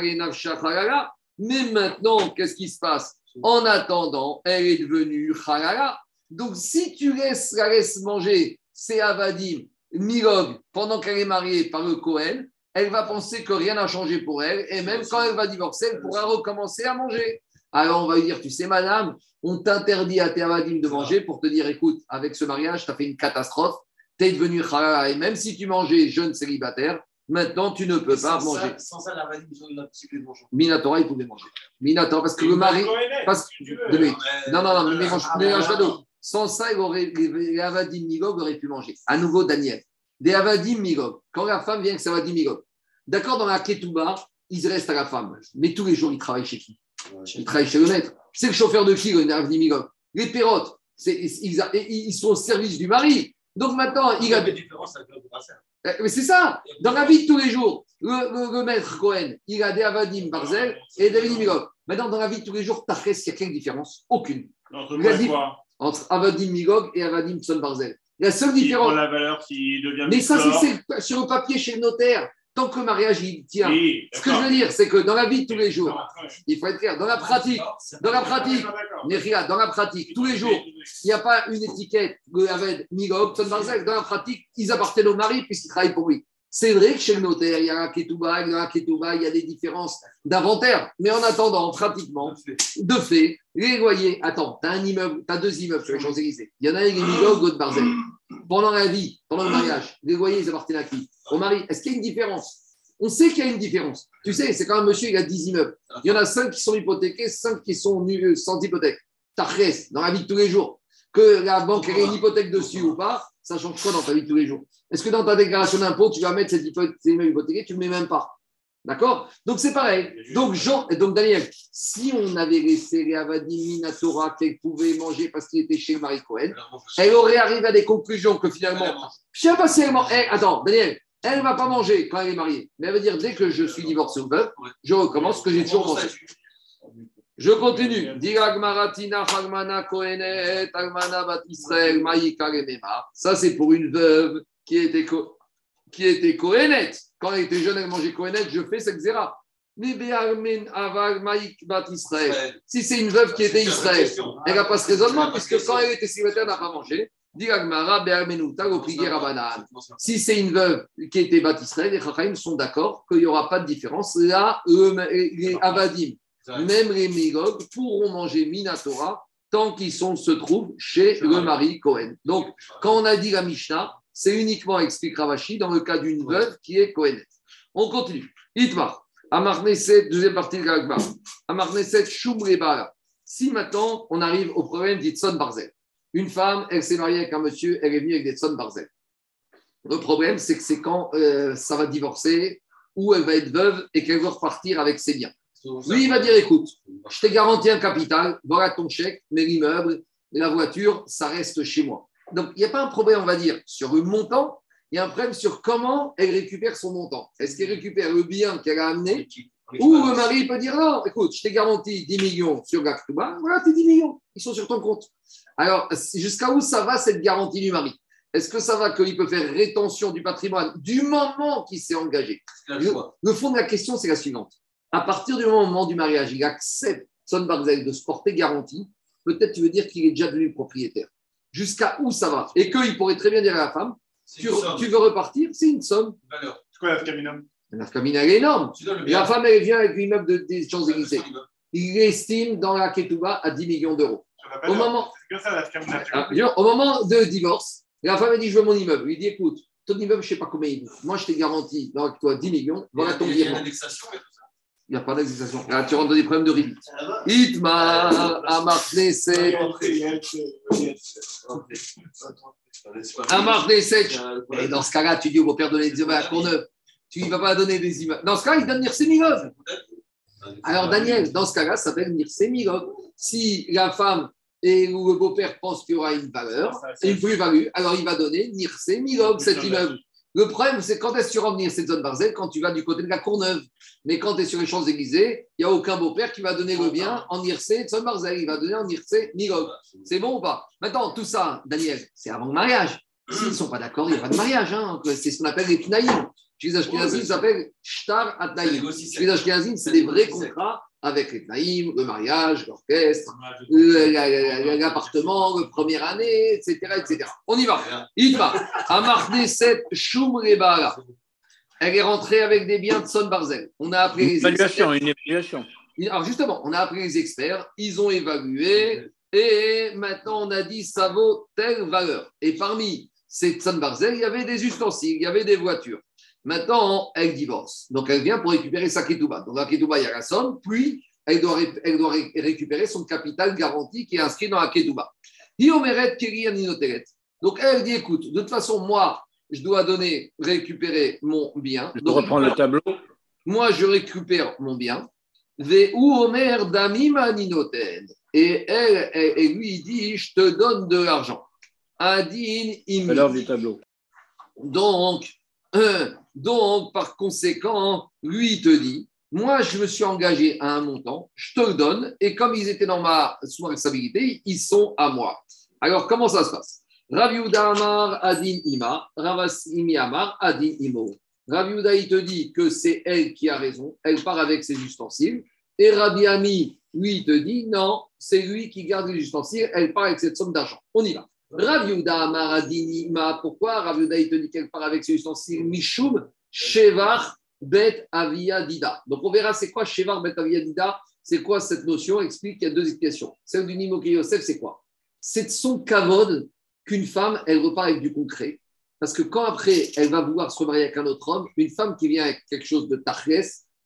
[SPEAKER 1] Mais maintenant, qu'est-ce qui se passe? En attendant, elle est devenue Harara. Donc, si tu laisses, la laisses manger, c'est Avadim, Milog, pendant qu'elle est mariée par le Cohen, elle va penser que rien n'a changé pour elle, et même quand elle va divorcer, elle pourra recommencer à manger. Alors on va lui dire, tu sais, madame, on t'interdit à tes avadim de manger pour te dire, écoute, avec ce mariage, tu as fait une catastrophe, tu es devenu halal, et même si tu mangeais jeune célibataire, maintenant tu ne peux pas
[SPEAKER 6] Sans
[SPEAKER 1] manger.
[SPEAKER 6] ça, sans ça, la vanille, ils ont une possibilité de manger.
[SPEAKER 1] Minatora, il pouvait manger. Minatora, parce que le mari. Parce-
[SPEAKER 4] si veux.
[SPEAKER 6] Ouais.
[SPEAKER 1] Non, non, non, mais mélange,
[SPEAKER 6] Ah,
[SPEAKER 1] mélange pas d'eau. Sans ça, il aurait, les, les avadim migog auraient pu manger. À nouveau, Daniel. Des avadim migog. Quand la femme vient avec sa avadim migog. D'accord, dans la ketouba, ils restent à la femme. Mais tous les jours, ils travaillent chez qui? Ils travaillent chez le maître. C'est le chauffeur de qui, le avadim migog Les pérotes. Ils, a- ils sont au service du mari. Donc maintenant, il a. Euh, Mais c'est ça, dans la vie de tous les jours, le, le- le maître Cohen, il a des Avadim Barzel et des Avadim Migog. Maintenant, dans la vie de tous les jours, Tachès, il y a quelle différence Aucune.
[SPEAKER 4] Entre quoi
[SPEAKER 1] Entre Avadim Migog et Avadim Son Barzel. La seule différence.
[SPEAKER 4] prend la valeur, qui devient
[SPEAKER 1] Mais ça, c'est sur le papier chez le notaire. Tant que le mariage, il tient.
[SPEAKER 4] Oui,
[SPEAKER 1] Ce que je veux dire, c'est que dans la vie de tous les jours, il faut être clair, dans la pratique, dans la pratique, dans la pratique, tous les jours, il n'y a pas une étiquette de Aved, Barzel. Dans la pratique, ils appartiennent au mari puisqu'ils travaillent pour lui. C'est vrai que chez le notaire, il y a un ketouba, et dans un ketouba, il y a des différences d'inventaire. Mais en attendant, pratiquement, de fait, les loyers, attends, tu as un immeuble, tu as deux immeubles sur les Champs-Élysées. Il y en a un, il est Migog, l'autre Barzel. Pendant la vie, pendant le mariage, les loyers, ils appartiennent à qui? Au mari. Est-ce qu'il y a une différence? On sait qu'il y a une différence. Tu sais, c'est quand un monsieur, il a 10 immeubles. Il y en a 5 qui sont hypothéqués, 5 qui sont euh, sans hypothèque. T'as dans la vie de tous les jours. Que la banque ait une hypothèque dessus ou pas, ça change quoi dans ta vie de tous les jours? Est-ce que dans ta déclaration d'impôt, tu vas mettre cette immeubles hypothéqués Tu ne le mets même pas? D'accord? Donc c'est pareil. Donc, Jean, et donc Daniel, si on avait laissé les Avadim Minatora qu'elle pouvait manger parce qu'il était chez Marie Cohen, elle aurait arrivé à des conclusions que finalement, je ne sais pas si elle mange. Attends, Daniel, elle ne va pas manger quand elle est mariée. Mais elle va dire dès que je suis divorcé ou veuve, je recommence ce que j'ai toujours mangé. Je continue. Ça, c'est pour une veuve qui était, qui était Kohenet. Quand elle était jeune, elle mangeait Kohenet, je fais cette zéra. Si c'est une veuve qui était Israël, elle n'a pas ce raisonnement, puisque quand elle était célibataire, elle n'a pas mangé. Si c'est une veuve qui était Bat Israël, les Chachamim sont d'accord qu'il n'y aura pas de différence. Là, eux, les Avadim, même les Mégog pourront manger Minatora tant qu'ils sont, se trouvent chez le mari Cohen. Donc, quand on a dit la Mishnah, c'est uniquement, explique Ravashi, dans le cas d'une veuve qui est Cohen. On continue. Itmar. Amarneset, deuxième partie de l'Agma. Amarneset Shumrebala. Si maintenant on arrive au problème d'Itson Barzel, une femme, elle s'est mariée avec un monsieur, elle est venue avec des Tson Barzel. Le problème, c'est que c'est quand euh, ça va divorcer ou elle va être veuve et qu'elle veut repartir avec ses biens. Lui, il va dire écoute, je t'ai garanti un capital, voilà ton chèque, mais l'immeuble, la voiture, ça reste chez moi. Donc, il n'y a pas un problème, on va dire, sur le montant, il y a un problème sur comment elle récupère son montant. Est-ce qu'elle récupère le bien qu'elle a amené ou le mari peut dire non, écoute, je t'ai garanti 10 millions sur Gaktuba, voilà tes 10 millions, ils sont sur ton compte. Alors, jusqu'à où ça va cette garantie du mari? Est-ce que ça va qu'il peut faire rétention du patrimoine du moment qu'il s'est engagé? Le, le fond de la question, c'est la suivante. À partir du moment du mariage, il accepte Son Barzel de se porter garantie, peut-être tu veux dire qu'il est déjà devenu propriétaire. Jusqu'à où ça va? Et qu'il pourrait très bien dire à la femme, tu, tu veux repartir, c'est une somme.
[SPEAKER 4] C'est quoi la caminum
[SPEAKER 1] La famille, elle est énorme. Et la femme, elle vient avec l'immeuble de, des Champs-Élysées. Il l'estime dans la Ketouba à 10 millions d'euros. Au moment,
[SPEAKER 4] ça
[SPEAKER 1] ah, au moment de divorce, la femme elle dit Je veux mon immeuble. Il dit Écoute, ton immeuble, je ne sais pas combien il vaut. Moi, je t'ai garanti avec toi 10 millions. Voilà ton virement. Il n'y a pas d'indexation. Là, tu rentres dans des problèmes de rébit. Itma, Amarneset, Amarneset. Et dans ce cas-là, tu dis au beau-père donner des immeubles à Courneuve. Tu ne vas pas donner des immeubles. Dans ce cas, il donne Nirse Milov. Alors, Daniel, dans ce cas-là, ça s'appelle Nirse Milov. Si la femme et ou le beau-père pense qu'il y aura une valeur, une plus-value, alors il va donner Nirse Milov, cet immeuble. Le problème, c'est quand est-ce que tu rentres venir cette zone Barzel Quand tu vas du côté de la Courneuve? Mais quand tu es sur les Champs-Élysées, il n'y a aucun beau-père qui va donner le bien en Irse de zone Barzel. Il va donner en Irse Milov. C'est bon ou pas? Maintenant, tout ça, Daniel, c'est avant le mariage. S'ils ne sont pas d'accord, il n'y a pas de mariage. Hein. C'est ce qu'on appelle les Tnaïm. Chez les Ashkenazim, ça s'appelle Shtar Atnaïm. Chez les Ashkenazim, c'est des vrais contrats avec les Tnaïm, le mariage, l'orchestre, l'appartement, la première année, etc. etc. On y va. Itma. Amarneset Shumrebala. Elle est rentrée avec des biens de Son Barzel. On a appelé
[SPEAKER 3] Une
[SPEAKER 1] les
[SPEAKER 3] évaluation,
[SPEAKER 1] experts.
[SPEAKER 3] une évaluation.
[SPEAKER 1] Alors justement, on a appelé les experts, ils ont évalué et maintenant on a dit ça vaut telle valeur. Et parmi ces Son Barzel, il y avait des ustensiles, il y avait des voitures. Maintenant, elle divorce. Donc elle vient pour récupérer sa ketouba. Donc la ketouba, il y a la somme, puis elle doit, ré- elle doit ré- récupérer son capital garanti qui est inscrit dans la ketouba. Donc elle dit écoute, de toute façon, moi, je dois donner, récupérer mon bien.
[SPEAKER 3] Je
[SPEAKER 1] Donc,
[SPEAKER 3] reprends le tableau.
[SPEAKER 1] moi, je récupère mon bien. Et elle, lui dit Je te donne de l'argent. Adin
[SPEAKER 3] du tableau.
[SPEAKER 1] Donc, euh, donc, par conséquent, lui, te dit Moi, je me suis engagé à un montant, je te le donne, et comme ils étaient dans ma, responsabilité, ils sont à moi. Alors, comment ça se passe? Rav Amar Adin Ima, Ravas Imi Amar Adin Imo. Rav il te dit que c'est elle qui a raison, elle part avec ses ustensiles, et Rabbi Ami, lui, te dit non, c'est lui qui garde les ustensiles, elle part avec cette somme d'argent. On y va. Rav Yehuda Amar Adin Ima, pourquoi Rav Yehuda, il te dit qu'elle part avec ses ustensiles Mishum Shevar Bet Avia Dida. Donc on verra c'est quoi Shevar Bet Avia Dida, c'est quoi cette notion? Explique qu'il y a deux explications. Celle du Nimo Yosef, c'est quoi? C'est de son kavod qu'une femme, elle repart avec du concret. Parce que quand après, elle va vouloir se remarier avec un autre homme, une femme qui vient avec quelque chose de tachles,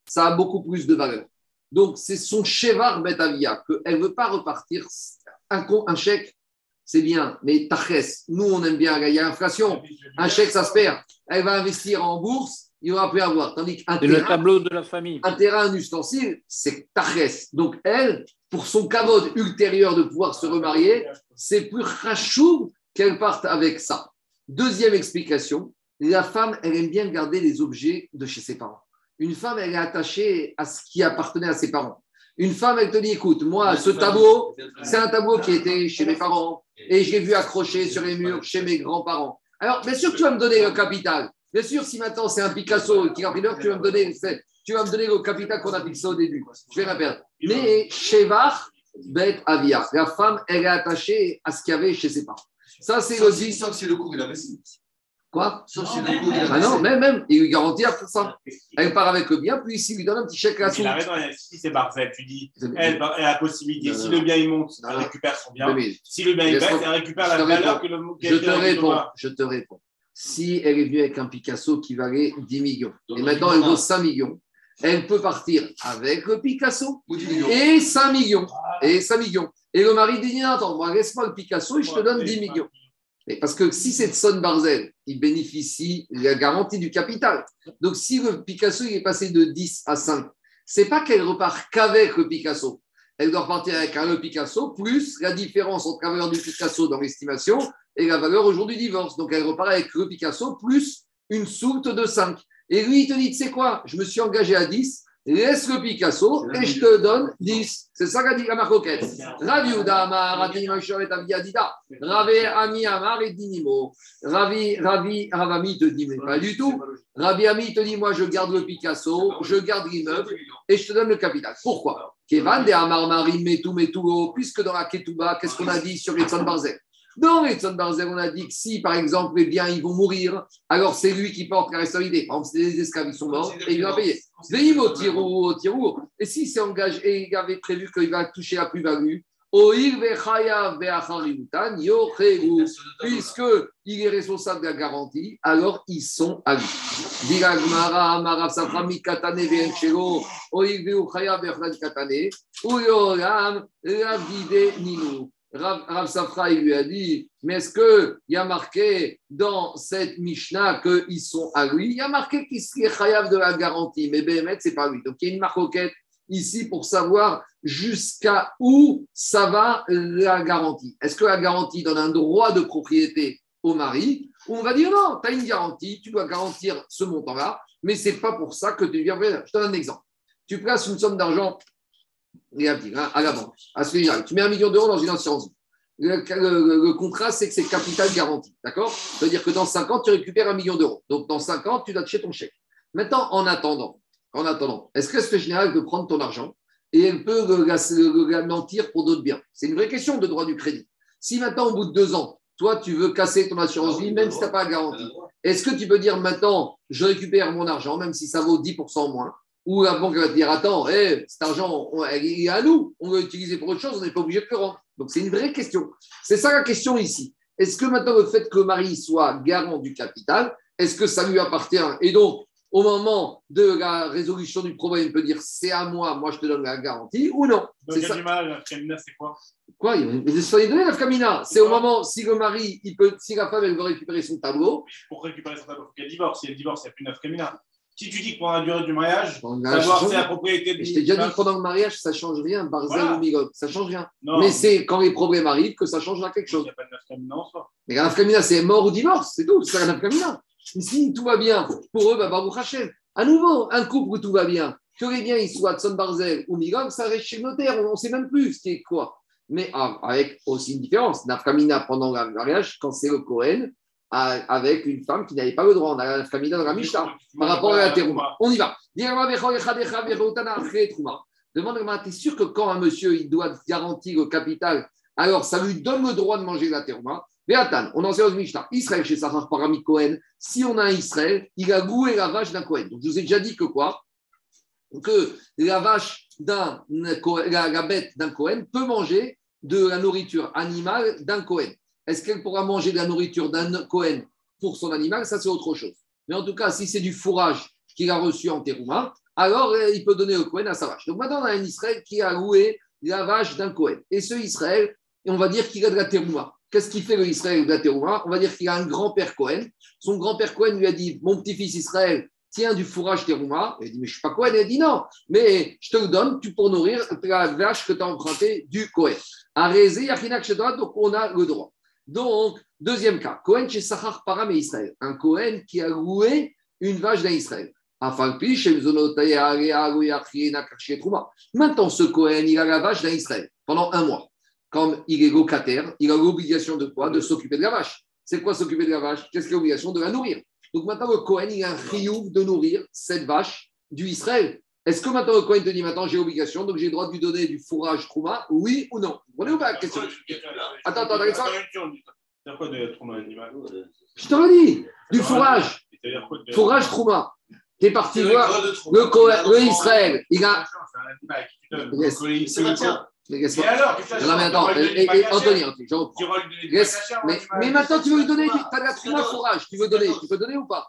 [SPEAKER 1] ça a beaucoup plus de valeur. Donc, c'est son chevar betavia, qu'elle ne veut pas repartir. Un, un chèque, c'est bien, mais tachles, nous, on aime bien, il y a inflation. Un chèque, ça se perd. Elle va investir en bourse, il n'y aura plus à voir. Tandis qu'un
[SPEAKER 3] C'est le
[SPEAKER 1] terrain,
[SPEAKER 3] tableau de la famille.
[SPEAKER 1] un terrain, un ustensile, c'est tachles. Donc, elle, pour son kavod ultérieur de pouvoir se remarier, c'est plus rachou qu'elle parte avec ça. Deuxième explication, la femme, elle aime bien garder les objets de chez ses parents. Une femme, elle est attachée à ce qui appartenait à ses parents. Une femme, elle te dit, écoute, moi, ce tableau, c'est un tableau qui était chez mes parents et je l'ai vu accroché sur les murs chez mes grands-parents. Alors, bien sûr que tu vas me donner le capital. Bien sûr, si maintenant c'est un Picasso qui a pris l'heure, tu vas me donner, tu vas me donner le capital qu'on a fixé au début. Je vais répéter. Mais Shevar, Bet Avia, la femme, elle est attachée à ce qu'il y avait chez ses parents. Ça, c'est le
[SPEAKER 6] Sauf si, le cours il a baissé.
[SPEAKER 1] Quoi?
[SPEAKER 6] Sauf si le cours il a
[SPEAKER 1] Ah non, même, même, il lui garantit à pour ça. Elle part avec le bien, puis ici, il lui donne un petit chèque à son.
[SPEAKER 8] Il a raison, si c'est Barzel, tu dis, elle, elle a la possibilité,
[SPEAKER 1] Non,
[SPEAKER 8] si
[SPEAKER 1] non.
[SPEAKER 8] le bien il monte, elle récupère son bien.
[SPEAKER 1] mais
[SPEAKER 8] Si le bien il baisse, elle récupère la valeur
[SPEAKER 1] réponds.
[SPEAKER 8] que le
[SPEAKER 1] je te réponds, je te réponds. Si elle est venue avec un Picasso qui valait 10 millions, et maintenant elle vaut 5 millions, elle peut partir avec le Picasso
[SPEAKER 6] Ou 10 millions.
[SPEAKER 1] et 5 millions. Et 5 millions. Et le mari dit, non, attends, moi, laisse-moi le Picasso et je te donne 10 millions. Parce que si c'est Son Barzel, il bénéficie de la garantie du capital. Donc si le Picasso il est passé de 10 à 5, c'est pas qu'elle repart qu'avec le Picasso. Elle doit repartir avec un le Picasso plus la différence entre la valeur du Picasso dans l'estimation et la valeur au jour du divorce. Donc elle repart avec le Picasso plus une soulte de 5. Et lui, il te dit, tu sais quoi, je me suis engagé à 10, laisse le Picasso et je te donne 10. C'est ça qu'a dit la marcoquette. Ravi Uda Amar, Adi Moshe et Avi Adida. Ravi Ami Amar et Dinimo. Ravi, Ravi, Ravami te dit, mais pas du tout. Ravi Ami te dit, moi je garde le Picasso, je garde l'immeuble et je te donne le capital. Pourquoi? Kevan de Amar Marim Metuo, puisque dans la Ketouba, qu'est-ce qu'on a dit sur les Barzel? Dans les Barzel, on a dit que si, par exemple, les biens ils vont mourir, alors c'est lui qui porte la responsabilité. Par exemple, c'est des esclaves, ils sont morts et il va payer. Au tirou. Et s'il s'est engagé et il avait prévu qu'il va toucher la plus-value, yocheru. Puisqu'il est responsable de la garantie, alors ils sont à lui. Rav, Rav Safra, lui a dit, mais est-ce qu'il y a marqué dans cette Mishnah qu'ils sont à lui? Il y a marqué qu'il serait chayav de la garantie, mais Béhémet, c'est pas lui. Donc il y a une marcoquette ici pour savoir jusqu'à où ça va la garantie. Est-ce que la garantie donne un droit de propriété au mari? On va dire non, tu as une garantie, tu dois garantir ce montant-là, mais c'est pas pour ça que tu vrai. Je te donne un exemple. Tu places une somme d'argent à la banque, à ce général. Tu mets un million d'euros dans une assurance. Le, le- contrat, c'est que c'est capital garanti. D'accord? C'est-à-dire que dans 5 ans, tu récupères un million d'euros. Donc, dans 5 ans, tu dois toucher ton chèque. Maintenant, en attendant, en attendant, est-ce que ce général peut prendre ton argent et elle peut le, le- garantir pour d'autres biens? C'est une vraie question de droit du crédit. Si maintenant, au bout de deux ans, toi, tu veux casser ton assurance vie, même si tu n'as pas la garantie, est-ce que tu peux dire maintenant, je récupère mon argent, même si ça vaut 10% moins Ou la banque va te dire, attends, cet argent, on- il est à nous, on va l'utiliser pour autre chose, on n'est pas obligé de le rendre. Donc, c'est une vraie question. C'est ça la question ici. Est-ce que maintenant, le fait que le mari soit garant du capital, est-ce que ça lui appartient? Et donc, au moment de la résolution du problème, il peut dire, c'est à moi, moi je te donne la garantie, ou non?
[SPEAKER 8] Donc, il y
[SPEAKER 1] ça.
[SPEAKER 8] a du mal, c'est quoi?
[SPEAKER 1] Quoi? Mais soyez donné la famina. C'est au moment, si le mari, il peut, si la femme, elle veut récupérer son tableau,
[SPEAKER 8] Pour récupérer son tableau, il faut qu'elle divorce. Si elle divorce, il n'y a plus neuf Kamina. Si tu dis que pendant la durée du mariage, savoir c'est la propriété du.
[SPEAKER 1] je t'ai déjà dit que pendant le mariage, ça change rien. Barzel
[SPEAKER 8] Voilà.
[SPEAKER 1] ou Migog, ça change rien.
[SPEAKER 8] Non,
[SPEAKER 1] Mais c'est quand les problèmes arrivent que ça changera quelque
[SPEAKER 8] il
[SPEAKER 1] chose.
[SPEAKER 8] n'y a pas de nafkamina en soi.
[SPEAKER 1] Mais la nafkamina, c'est mort ou divorce, c'est tout. C'est la nafkamina. Si tout va bien, pour eux, bah, Baruch Hashem. À nouveau, un couple où tout va bien, que les biens ils soient Tson Barzel ou Migog, ça reste chez le notaire. On ne sait même plus ce qui est quoi. Mais ah, avec aussi une différence. Nafkamina pendant le mariage, quand c'est le Cohen, à- avec une femme qui n'avait pas le droit. On a la nafkamina dans la Mishnah par rapport à la terouma. On y va. Demande à t'es sûr que quand un monsieur il doit garantir le capital, alors ça lui donne le droit de manger la terouma Béatan, on en sait aux Mishnah. Israël chez Sahar Parami Cohen, si on a un Israël, il a loué la vache d'un Cohen. Donc je vous ai déjà dit que quoi Que la vache d'un la, la bête d'un Cohen peut manger de la nourriture animale d'un Cohen. Est-ce qu'elle pourra manger de la nourriture d'un Cohen pour son animal? Ça, c'est autre chose. Mais en tout cas, si c'est du fourrage qu'il a reçu en terouma, alors euh, il peut donner au Cohen à sa vache. Donc maintenant, on a un Israël qui a loué la vache d'un Cohen. Et ce Israël, on va dire qu'il a de la terouma. Qu'est-ce qu'il fait le Israël de la terouma? On va dire qu'il a un grand-père Cohen. Son grand-père Cohen lui a dit Mon petit-fils Israël, tiens du fourrage terouma. Il a dit Mais je ne suis pas Cohen. Il a dit Non, mais je te le donne tu pour nourrir la vache que tu as empruntée du Cohen. À Rézé, donc on a le droit. Donc, deuxième cas, Cohen chez Sahar Israël. Un Cohen qui a loué une vache d'un Israël. Maintenant, ce Cohen, il a la vache d'un Israël pendant un mois. Comme il est locataire, il a l'obligation de quoi? De s'occuper de la vache. C'est quoi s'occuper de la vache? Qu'est-ce qu'il a l'obligation? De la nourrir. Donc maintenant, le Cohen, il a un chiyuv de nourrir cette vache du Israël. Est-ce que maintenant le Cohen te dit maintenant j'ai obligation, donc j'ai le droit de lui donner du fourrage Trouma Oui ou non Vous comprenez ou pas la question Attends, attends, attends.
[SPEAKER 8] C'est quoi de trauma animal
[SPEAKER 1] Je te le dis, du fourrage,
[SPEAKER 8] de-
[SPEAKER 1] fourrage Trouma. T'es parti voir le,
[SPEAKER 6] a
[SPEAKER 1] le Israël. Il a. Mais
[SPEAKER 8] alors,
[SPEAKER 1] Non, mais attends,
[SPEAKER 8] bagages
[SPEAKER 1] Anthony, mais, maintenant, tu veux lui donner, tu as de la Trouma fourrage, tu veux donner, tu peux donner ou pas.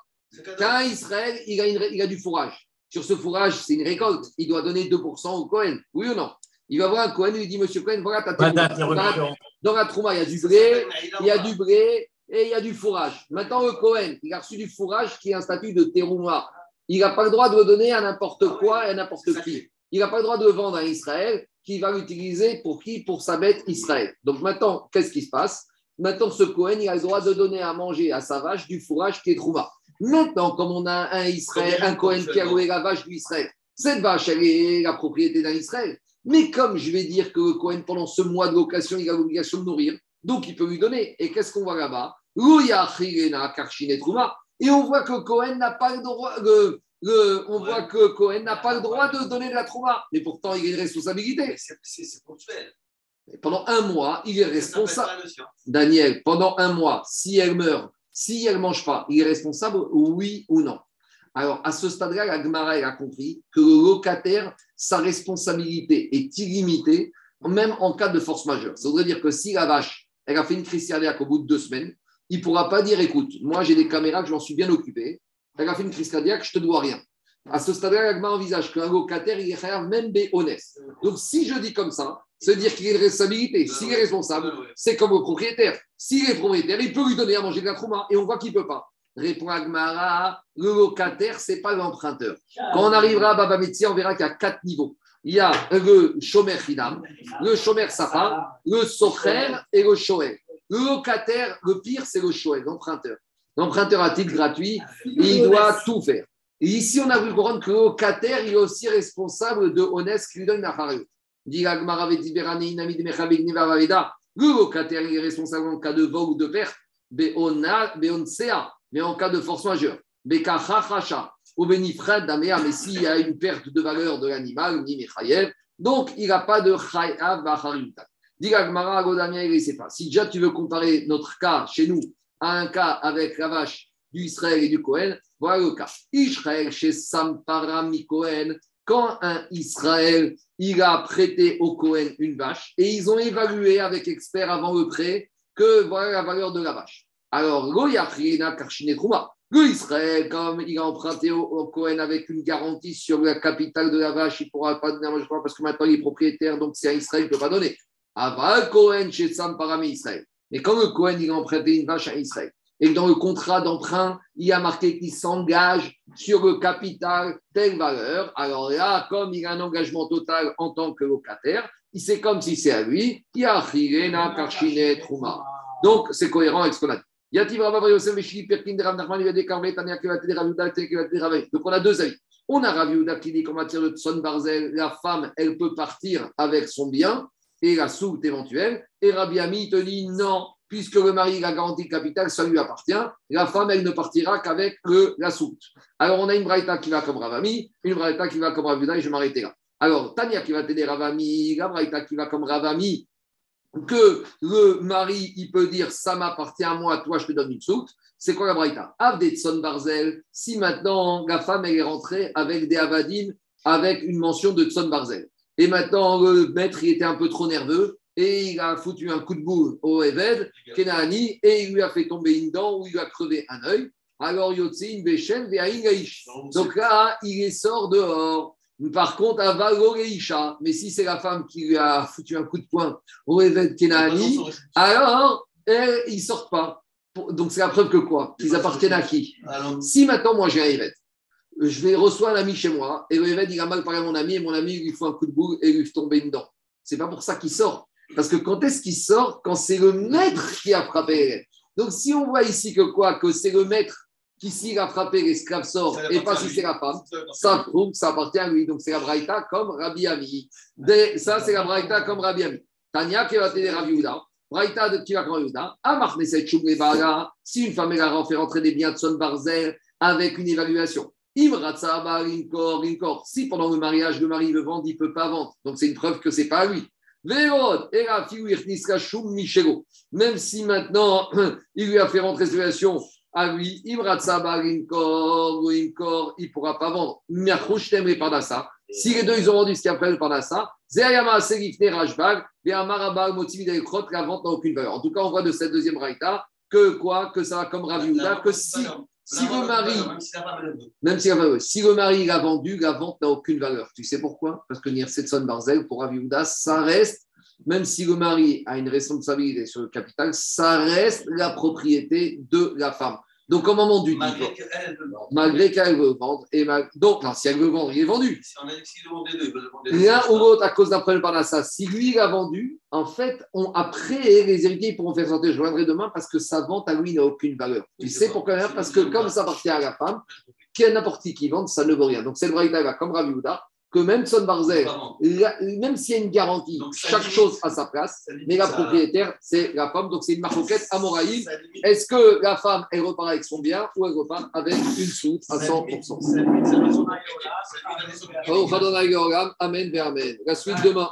[SPEAKER 1] Quand Israël, il a, il a du fourrage. Sur ce fourrage, c'est une récolte. Il doit donner 2% au Cohen. Oui ou non? Il va voir un Cohen, il lui dit Monsieur Cohen, voilà ta
[SPEAKER 3] d'interruption.
[SPEAKER 1] Dans la Trouma, il y a du blé, il y a du blé et il y a du fourrage. Maintenant, le Cohen, il a reçu du fourrage qui est un statut de terouma. Il n'a pas le droit de le donner à n'importe quoi et à n'importe qui. Il n'a pas le droit de le vendre à Israël qui va l'utiliser pour qui? Pour sa bête Israël. Donc maintenant, qu'est-ce qui se passe? Maintenant, ce Cohen, il a le droit de donner à manger à sa vache du fourrage qui est trouma. Maintenant, comme on a un Israël, un Cohen qui a loué la vache du Israël, cette vache, elle est la propriété d'un Israël. Mais comme je vais dire que le Cohen, pendant ce mois de location, il a l'obligation de nourrir, donc il peut lui donner. Et qu'est-ce qu'on voit là-bas? Et on voit que Cohen n'a pas le droit. le- le- on voit que Cohen n'a pas le droit de donner de la Trouma. Mais pourtant, il a une responsabilité.
[SPEAKER 6] C'est- ponctuel.
[SPEAKER 1] Pendant un mois, il est responsable. Daniel, pendant un mois, si elle meurt, si elle ne mange pas, il est responsable, oui ou non Alors, à ce stade-là, la Gemara a compris que le locataire, sa responsabilité est illimitée, même en cas de force majeure. Ça voudrait dire que si la vache, elle a fait une crise cardiaque au bout de deux semaines, il ne pourra pas dire, écoute, moi j'ai des caméras je m'en suis bien occupé, elle a fait une crise cardiaque, je te dois rien. À ce stade-là, envisage qu'un locataire, il est même honnête. Donc, si je dis comme ça, veut dire qu'il une responsabilité. S'il est responsable, c'est comme le propriétaire. S'il est propriétaire, il peut lui donner à manger de la trouma et on voit qu'il ne peut pas. Répond Agmara, le locataire, ce n'est pas l'emprunteur. Quand on arrivera à Baba Metzia, on verra qu'il y a quatre niveaux. Il y a le Shomer Hidam, le Shomer Safar, le Socher et le Shoel. Le locataire, le pire, c'est le Shoel, l'emprunteur. L'emprunteur à titre gratuit, il doit tout faire. Ici, on a vu comprendre que le locataire, est aussi responsable de Honest qui lui donne la. Le locataire, est responsable en cas de vol ou de perte, mais en cas de force majeure. Ou mais s'il y a une perte de valeur de l'animal, donc il n'a pas de Chayav sait pas. Si déjà tu veux comparer notre cas chez nous à un cas avec la vache du Israël et du Cohen, voilà le cas. Israël chez Samparami Cohen, quand un Israël, il a prêté au Cohen une vache et ils ont évalué avec experts avant le prêt que voilà la valeur de la vache. Alors, lo yachrina karshine trouma. Le Israël, comme il a emprunté au, au Cohen avec une garantie sur la capitale de la vache, il ne pourra pas donner manger parce que maintenant il est propriétaire, donc c'est un Israël, il ne peut pas donner. Aval Cohen chez Sam Parami Israël. Mais quand le Cohen il a emprunté une vache à Israël, et dans le contrat d'emprunt, il y a marqué qu'il s'engage sur le capital telle valeur, alors là, comme il a un engagement total en tant que locataire, c'est comme si c'est à lui qui a Chirena, Karchine, Trouma. Donc, c'est cohérent avec ce qu'on a dit. Il. Donc, on a deux avis. On a Rav Yehuda qui dit qu'en matière de Tson Barzel, la femme, elle peut partir avec son bien et la soute éventuelle. Et Rabbi Ami te dit non, puisque le mari il a garanti le capital, ça lui appartient. La femme, elle ne partira qu'avec la soute. Alors, on a une braïta qui va comme Ravami, une braïta qui va comme Rav Yehuda, et je vais m'arrêter là. Alors, Tania qui va t'aider Ravami, la braïta qui va comme Ravami, que le mari, il peut dire ça m'appartient à moi, toi je te donne une soute. C'est quoi la braïta? Avdetson Barzel, si maintenant la femme elle est rentrée avec des avadim, avec une mention de Tson Barzel. Et maintenant le maître il était un peu trop nerveux et il a foutu un coup de boule au Eved, Kenani, et il lui a fait tomber une dent ou il lui a crevé un œil. Alors Yotsin Bechen. Donc là, il les sort dehors. Par contre, à Valoreisha, mais si c'est la femme qui lui a foutu un coup de poing au Eved Kenani, alors elle, ils sortent pas. Donc c'est la preuve que quoi? Qu'ils appartiennent à qui?
[SPEAKER 6] Alors,
[SPEAKER 1] Si maintenant moi j'ai un Eved, je vais recevoir un ami chez moi et le Eved il a mal parlé à mon ami et mon ami il lui fait un coup de boule et il lui fait tomber une dent. C'est pas pour ça qu'il sort. Parce que quand est-ce qu'il sort Quand c'est le maître qui a frappé l'élève. Donc si on voit ici que quoi Que c'est le maître qui s'il a frappé l'esclave sort et pas si c'est la femme,
[SPEAKER 6] Ça
[SPEAKER 1] prouve que ça appartient à lui. Donc c'est la Braïta comme Rabbi Ami. Des- Ça c'est la Braïta comme Rabbi Ami. Tania qui va t'aider Rabbi Yehuda. Braïta de qui va Yehuda? Amar Neset. Si une femme elle a fait rentrer des biens de son barzel avec une évaluation. Imratsa. Si pendant le mariage le mari le vend, il ne peut pas vendre. Donc c'est une preuve que c'est pas à lui. Irniska Shum Michelo. Même si maintenant il lui a fait rentrer relation à lui, Imratsa Bar Inkor Inkor, il ne pourra pas vendre. Miachouch Temre Parnassa. Si les deux ils ont vendu ce qu'il y a après le Parnassa, Zeyama Serifne Rajbag, Veamarabal Motivi Delkrot, la vente n'a aucune valeur. En tout cas, on voit de cette deuxième raïta que quoi? Que ça va comme Ravi que si, si le mari
[SPEAKER 6] Même si la
[SPEAKER 1] si, le mari vendu, la vente n'a aucune valeur. Tu sais pourquoi? Parce que Nirsetson Barzel, pour Ravi Houda, ça reste, même si le mari a une responsabilité sur le capital, ça reste la propriété de la femme. Donc, au moment du
[SPEAKER 6] Malgré
[SPEAKER 1] divorce,
[SPEAKER 6] qu'elle elle veut vendre.
[SPEAKER 1] malgré qu'elle veut vendre, et mal- donc, non, si elle veut vendre, il est vendu.
[SPEAKER 6] Si on a dit deux, le vendre deux.
[SPEAKER 1] L'un ou l'autre à cause d'un problème par ça. Si lui il a vendu, en fait, on, après les héritiers ils pourront faire sortir. Je reviendrai demain parce que sa vente à lui n'a aucune valeur. Tu sais pourquoi. Parce que comme ça appartient à la femme, qu'il y a n'importe qui qui vende, ça ne vaut rien. Donc c'est le Braïta va comme Ravi Houda, que même Son la- même s'il y a une garantie,
[SPEAKER 6] Donc,
[SPEAKER 1] chaque
[SPEAKER 6] limite-
[SPEAKER 1] chose a sa place, mais la
[SPEAKER 6] ça-
[SPEAKER 1] propriétaire, c'est la femme. Donc c'est une
[SPEAKER 6] ça limite-
[SPEAKER 1] Est-ce que la femme, elle repart avec son bien ou elle repart avec une soute à
[SPEAKER 6] ça
[SPEAKER 1] 100%
[SPEAKER 6] limite- ça limite- ça limite son aïeul, là, ça limite la maison.
[SPEAKER 1] Oh, Amen, Amen. La suite demain.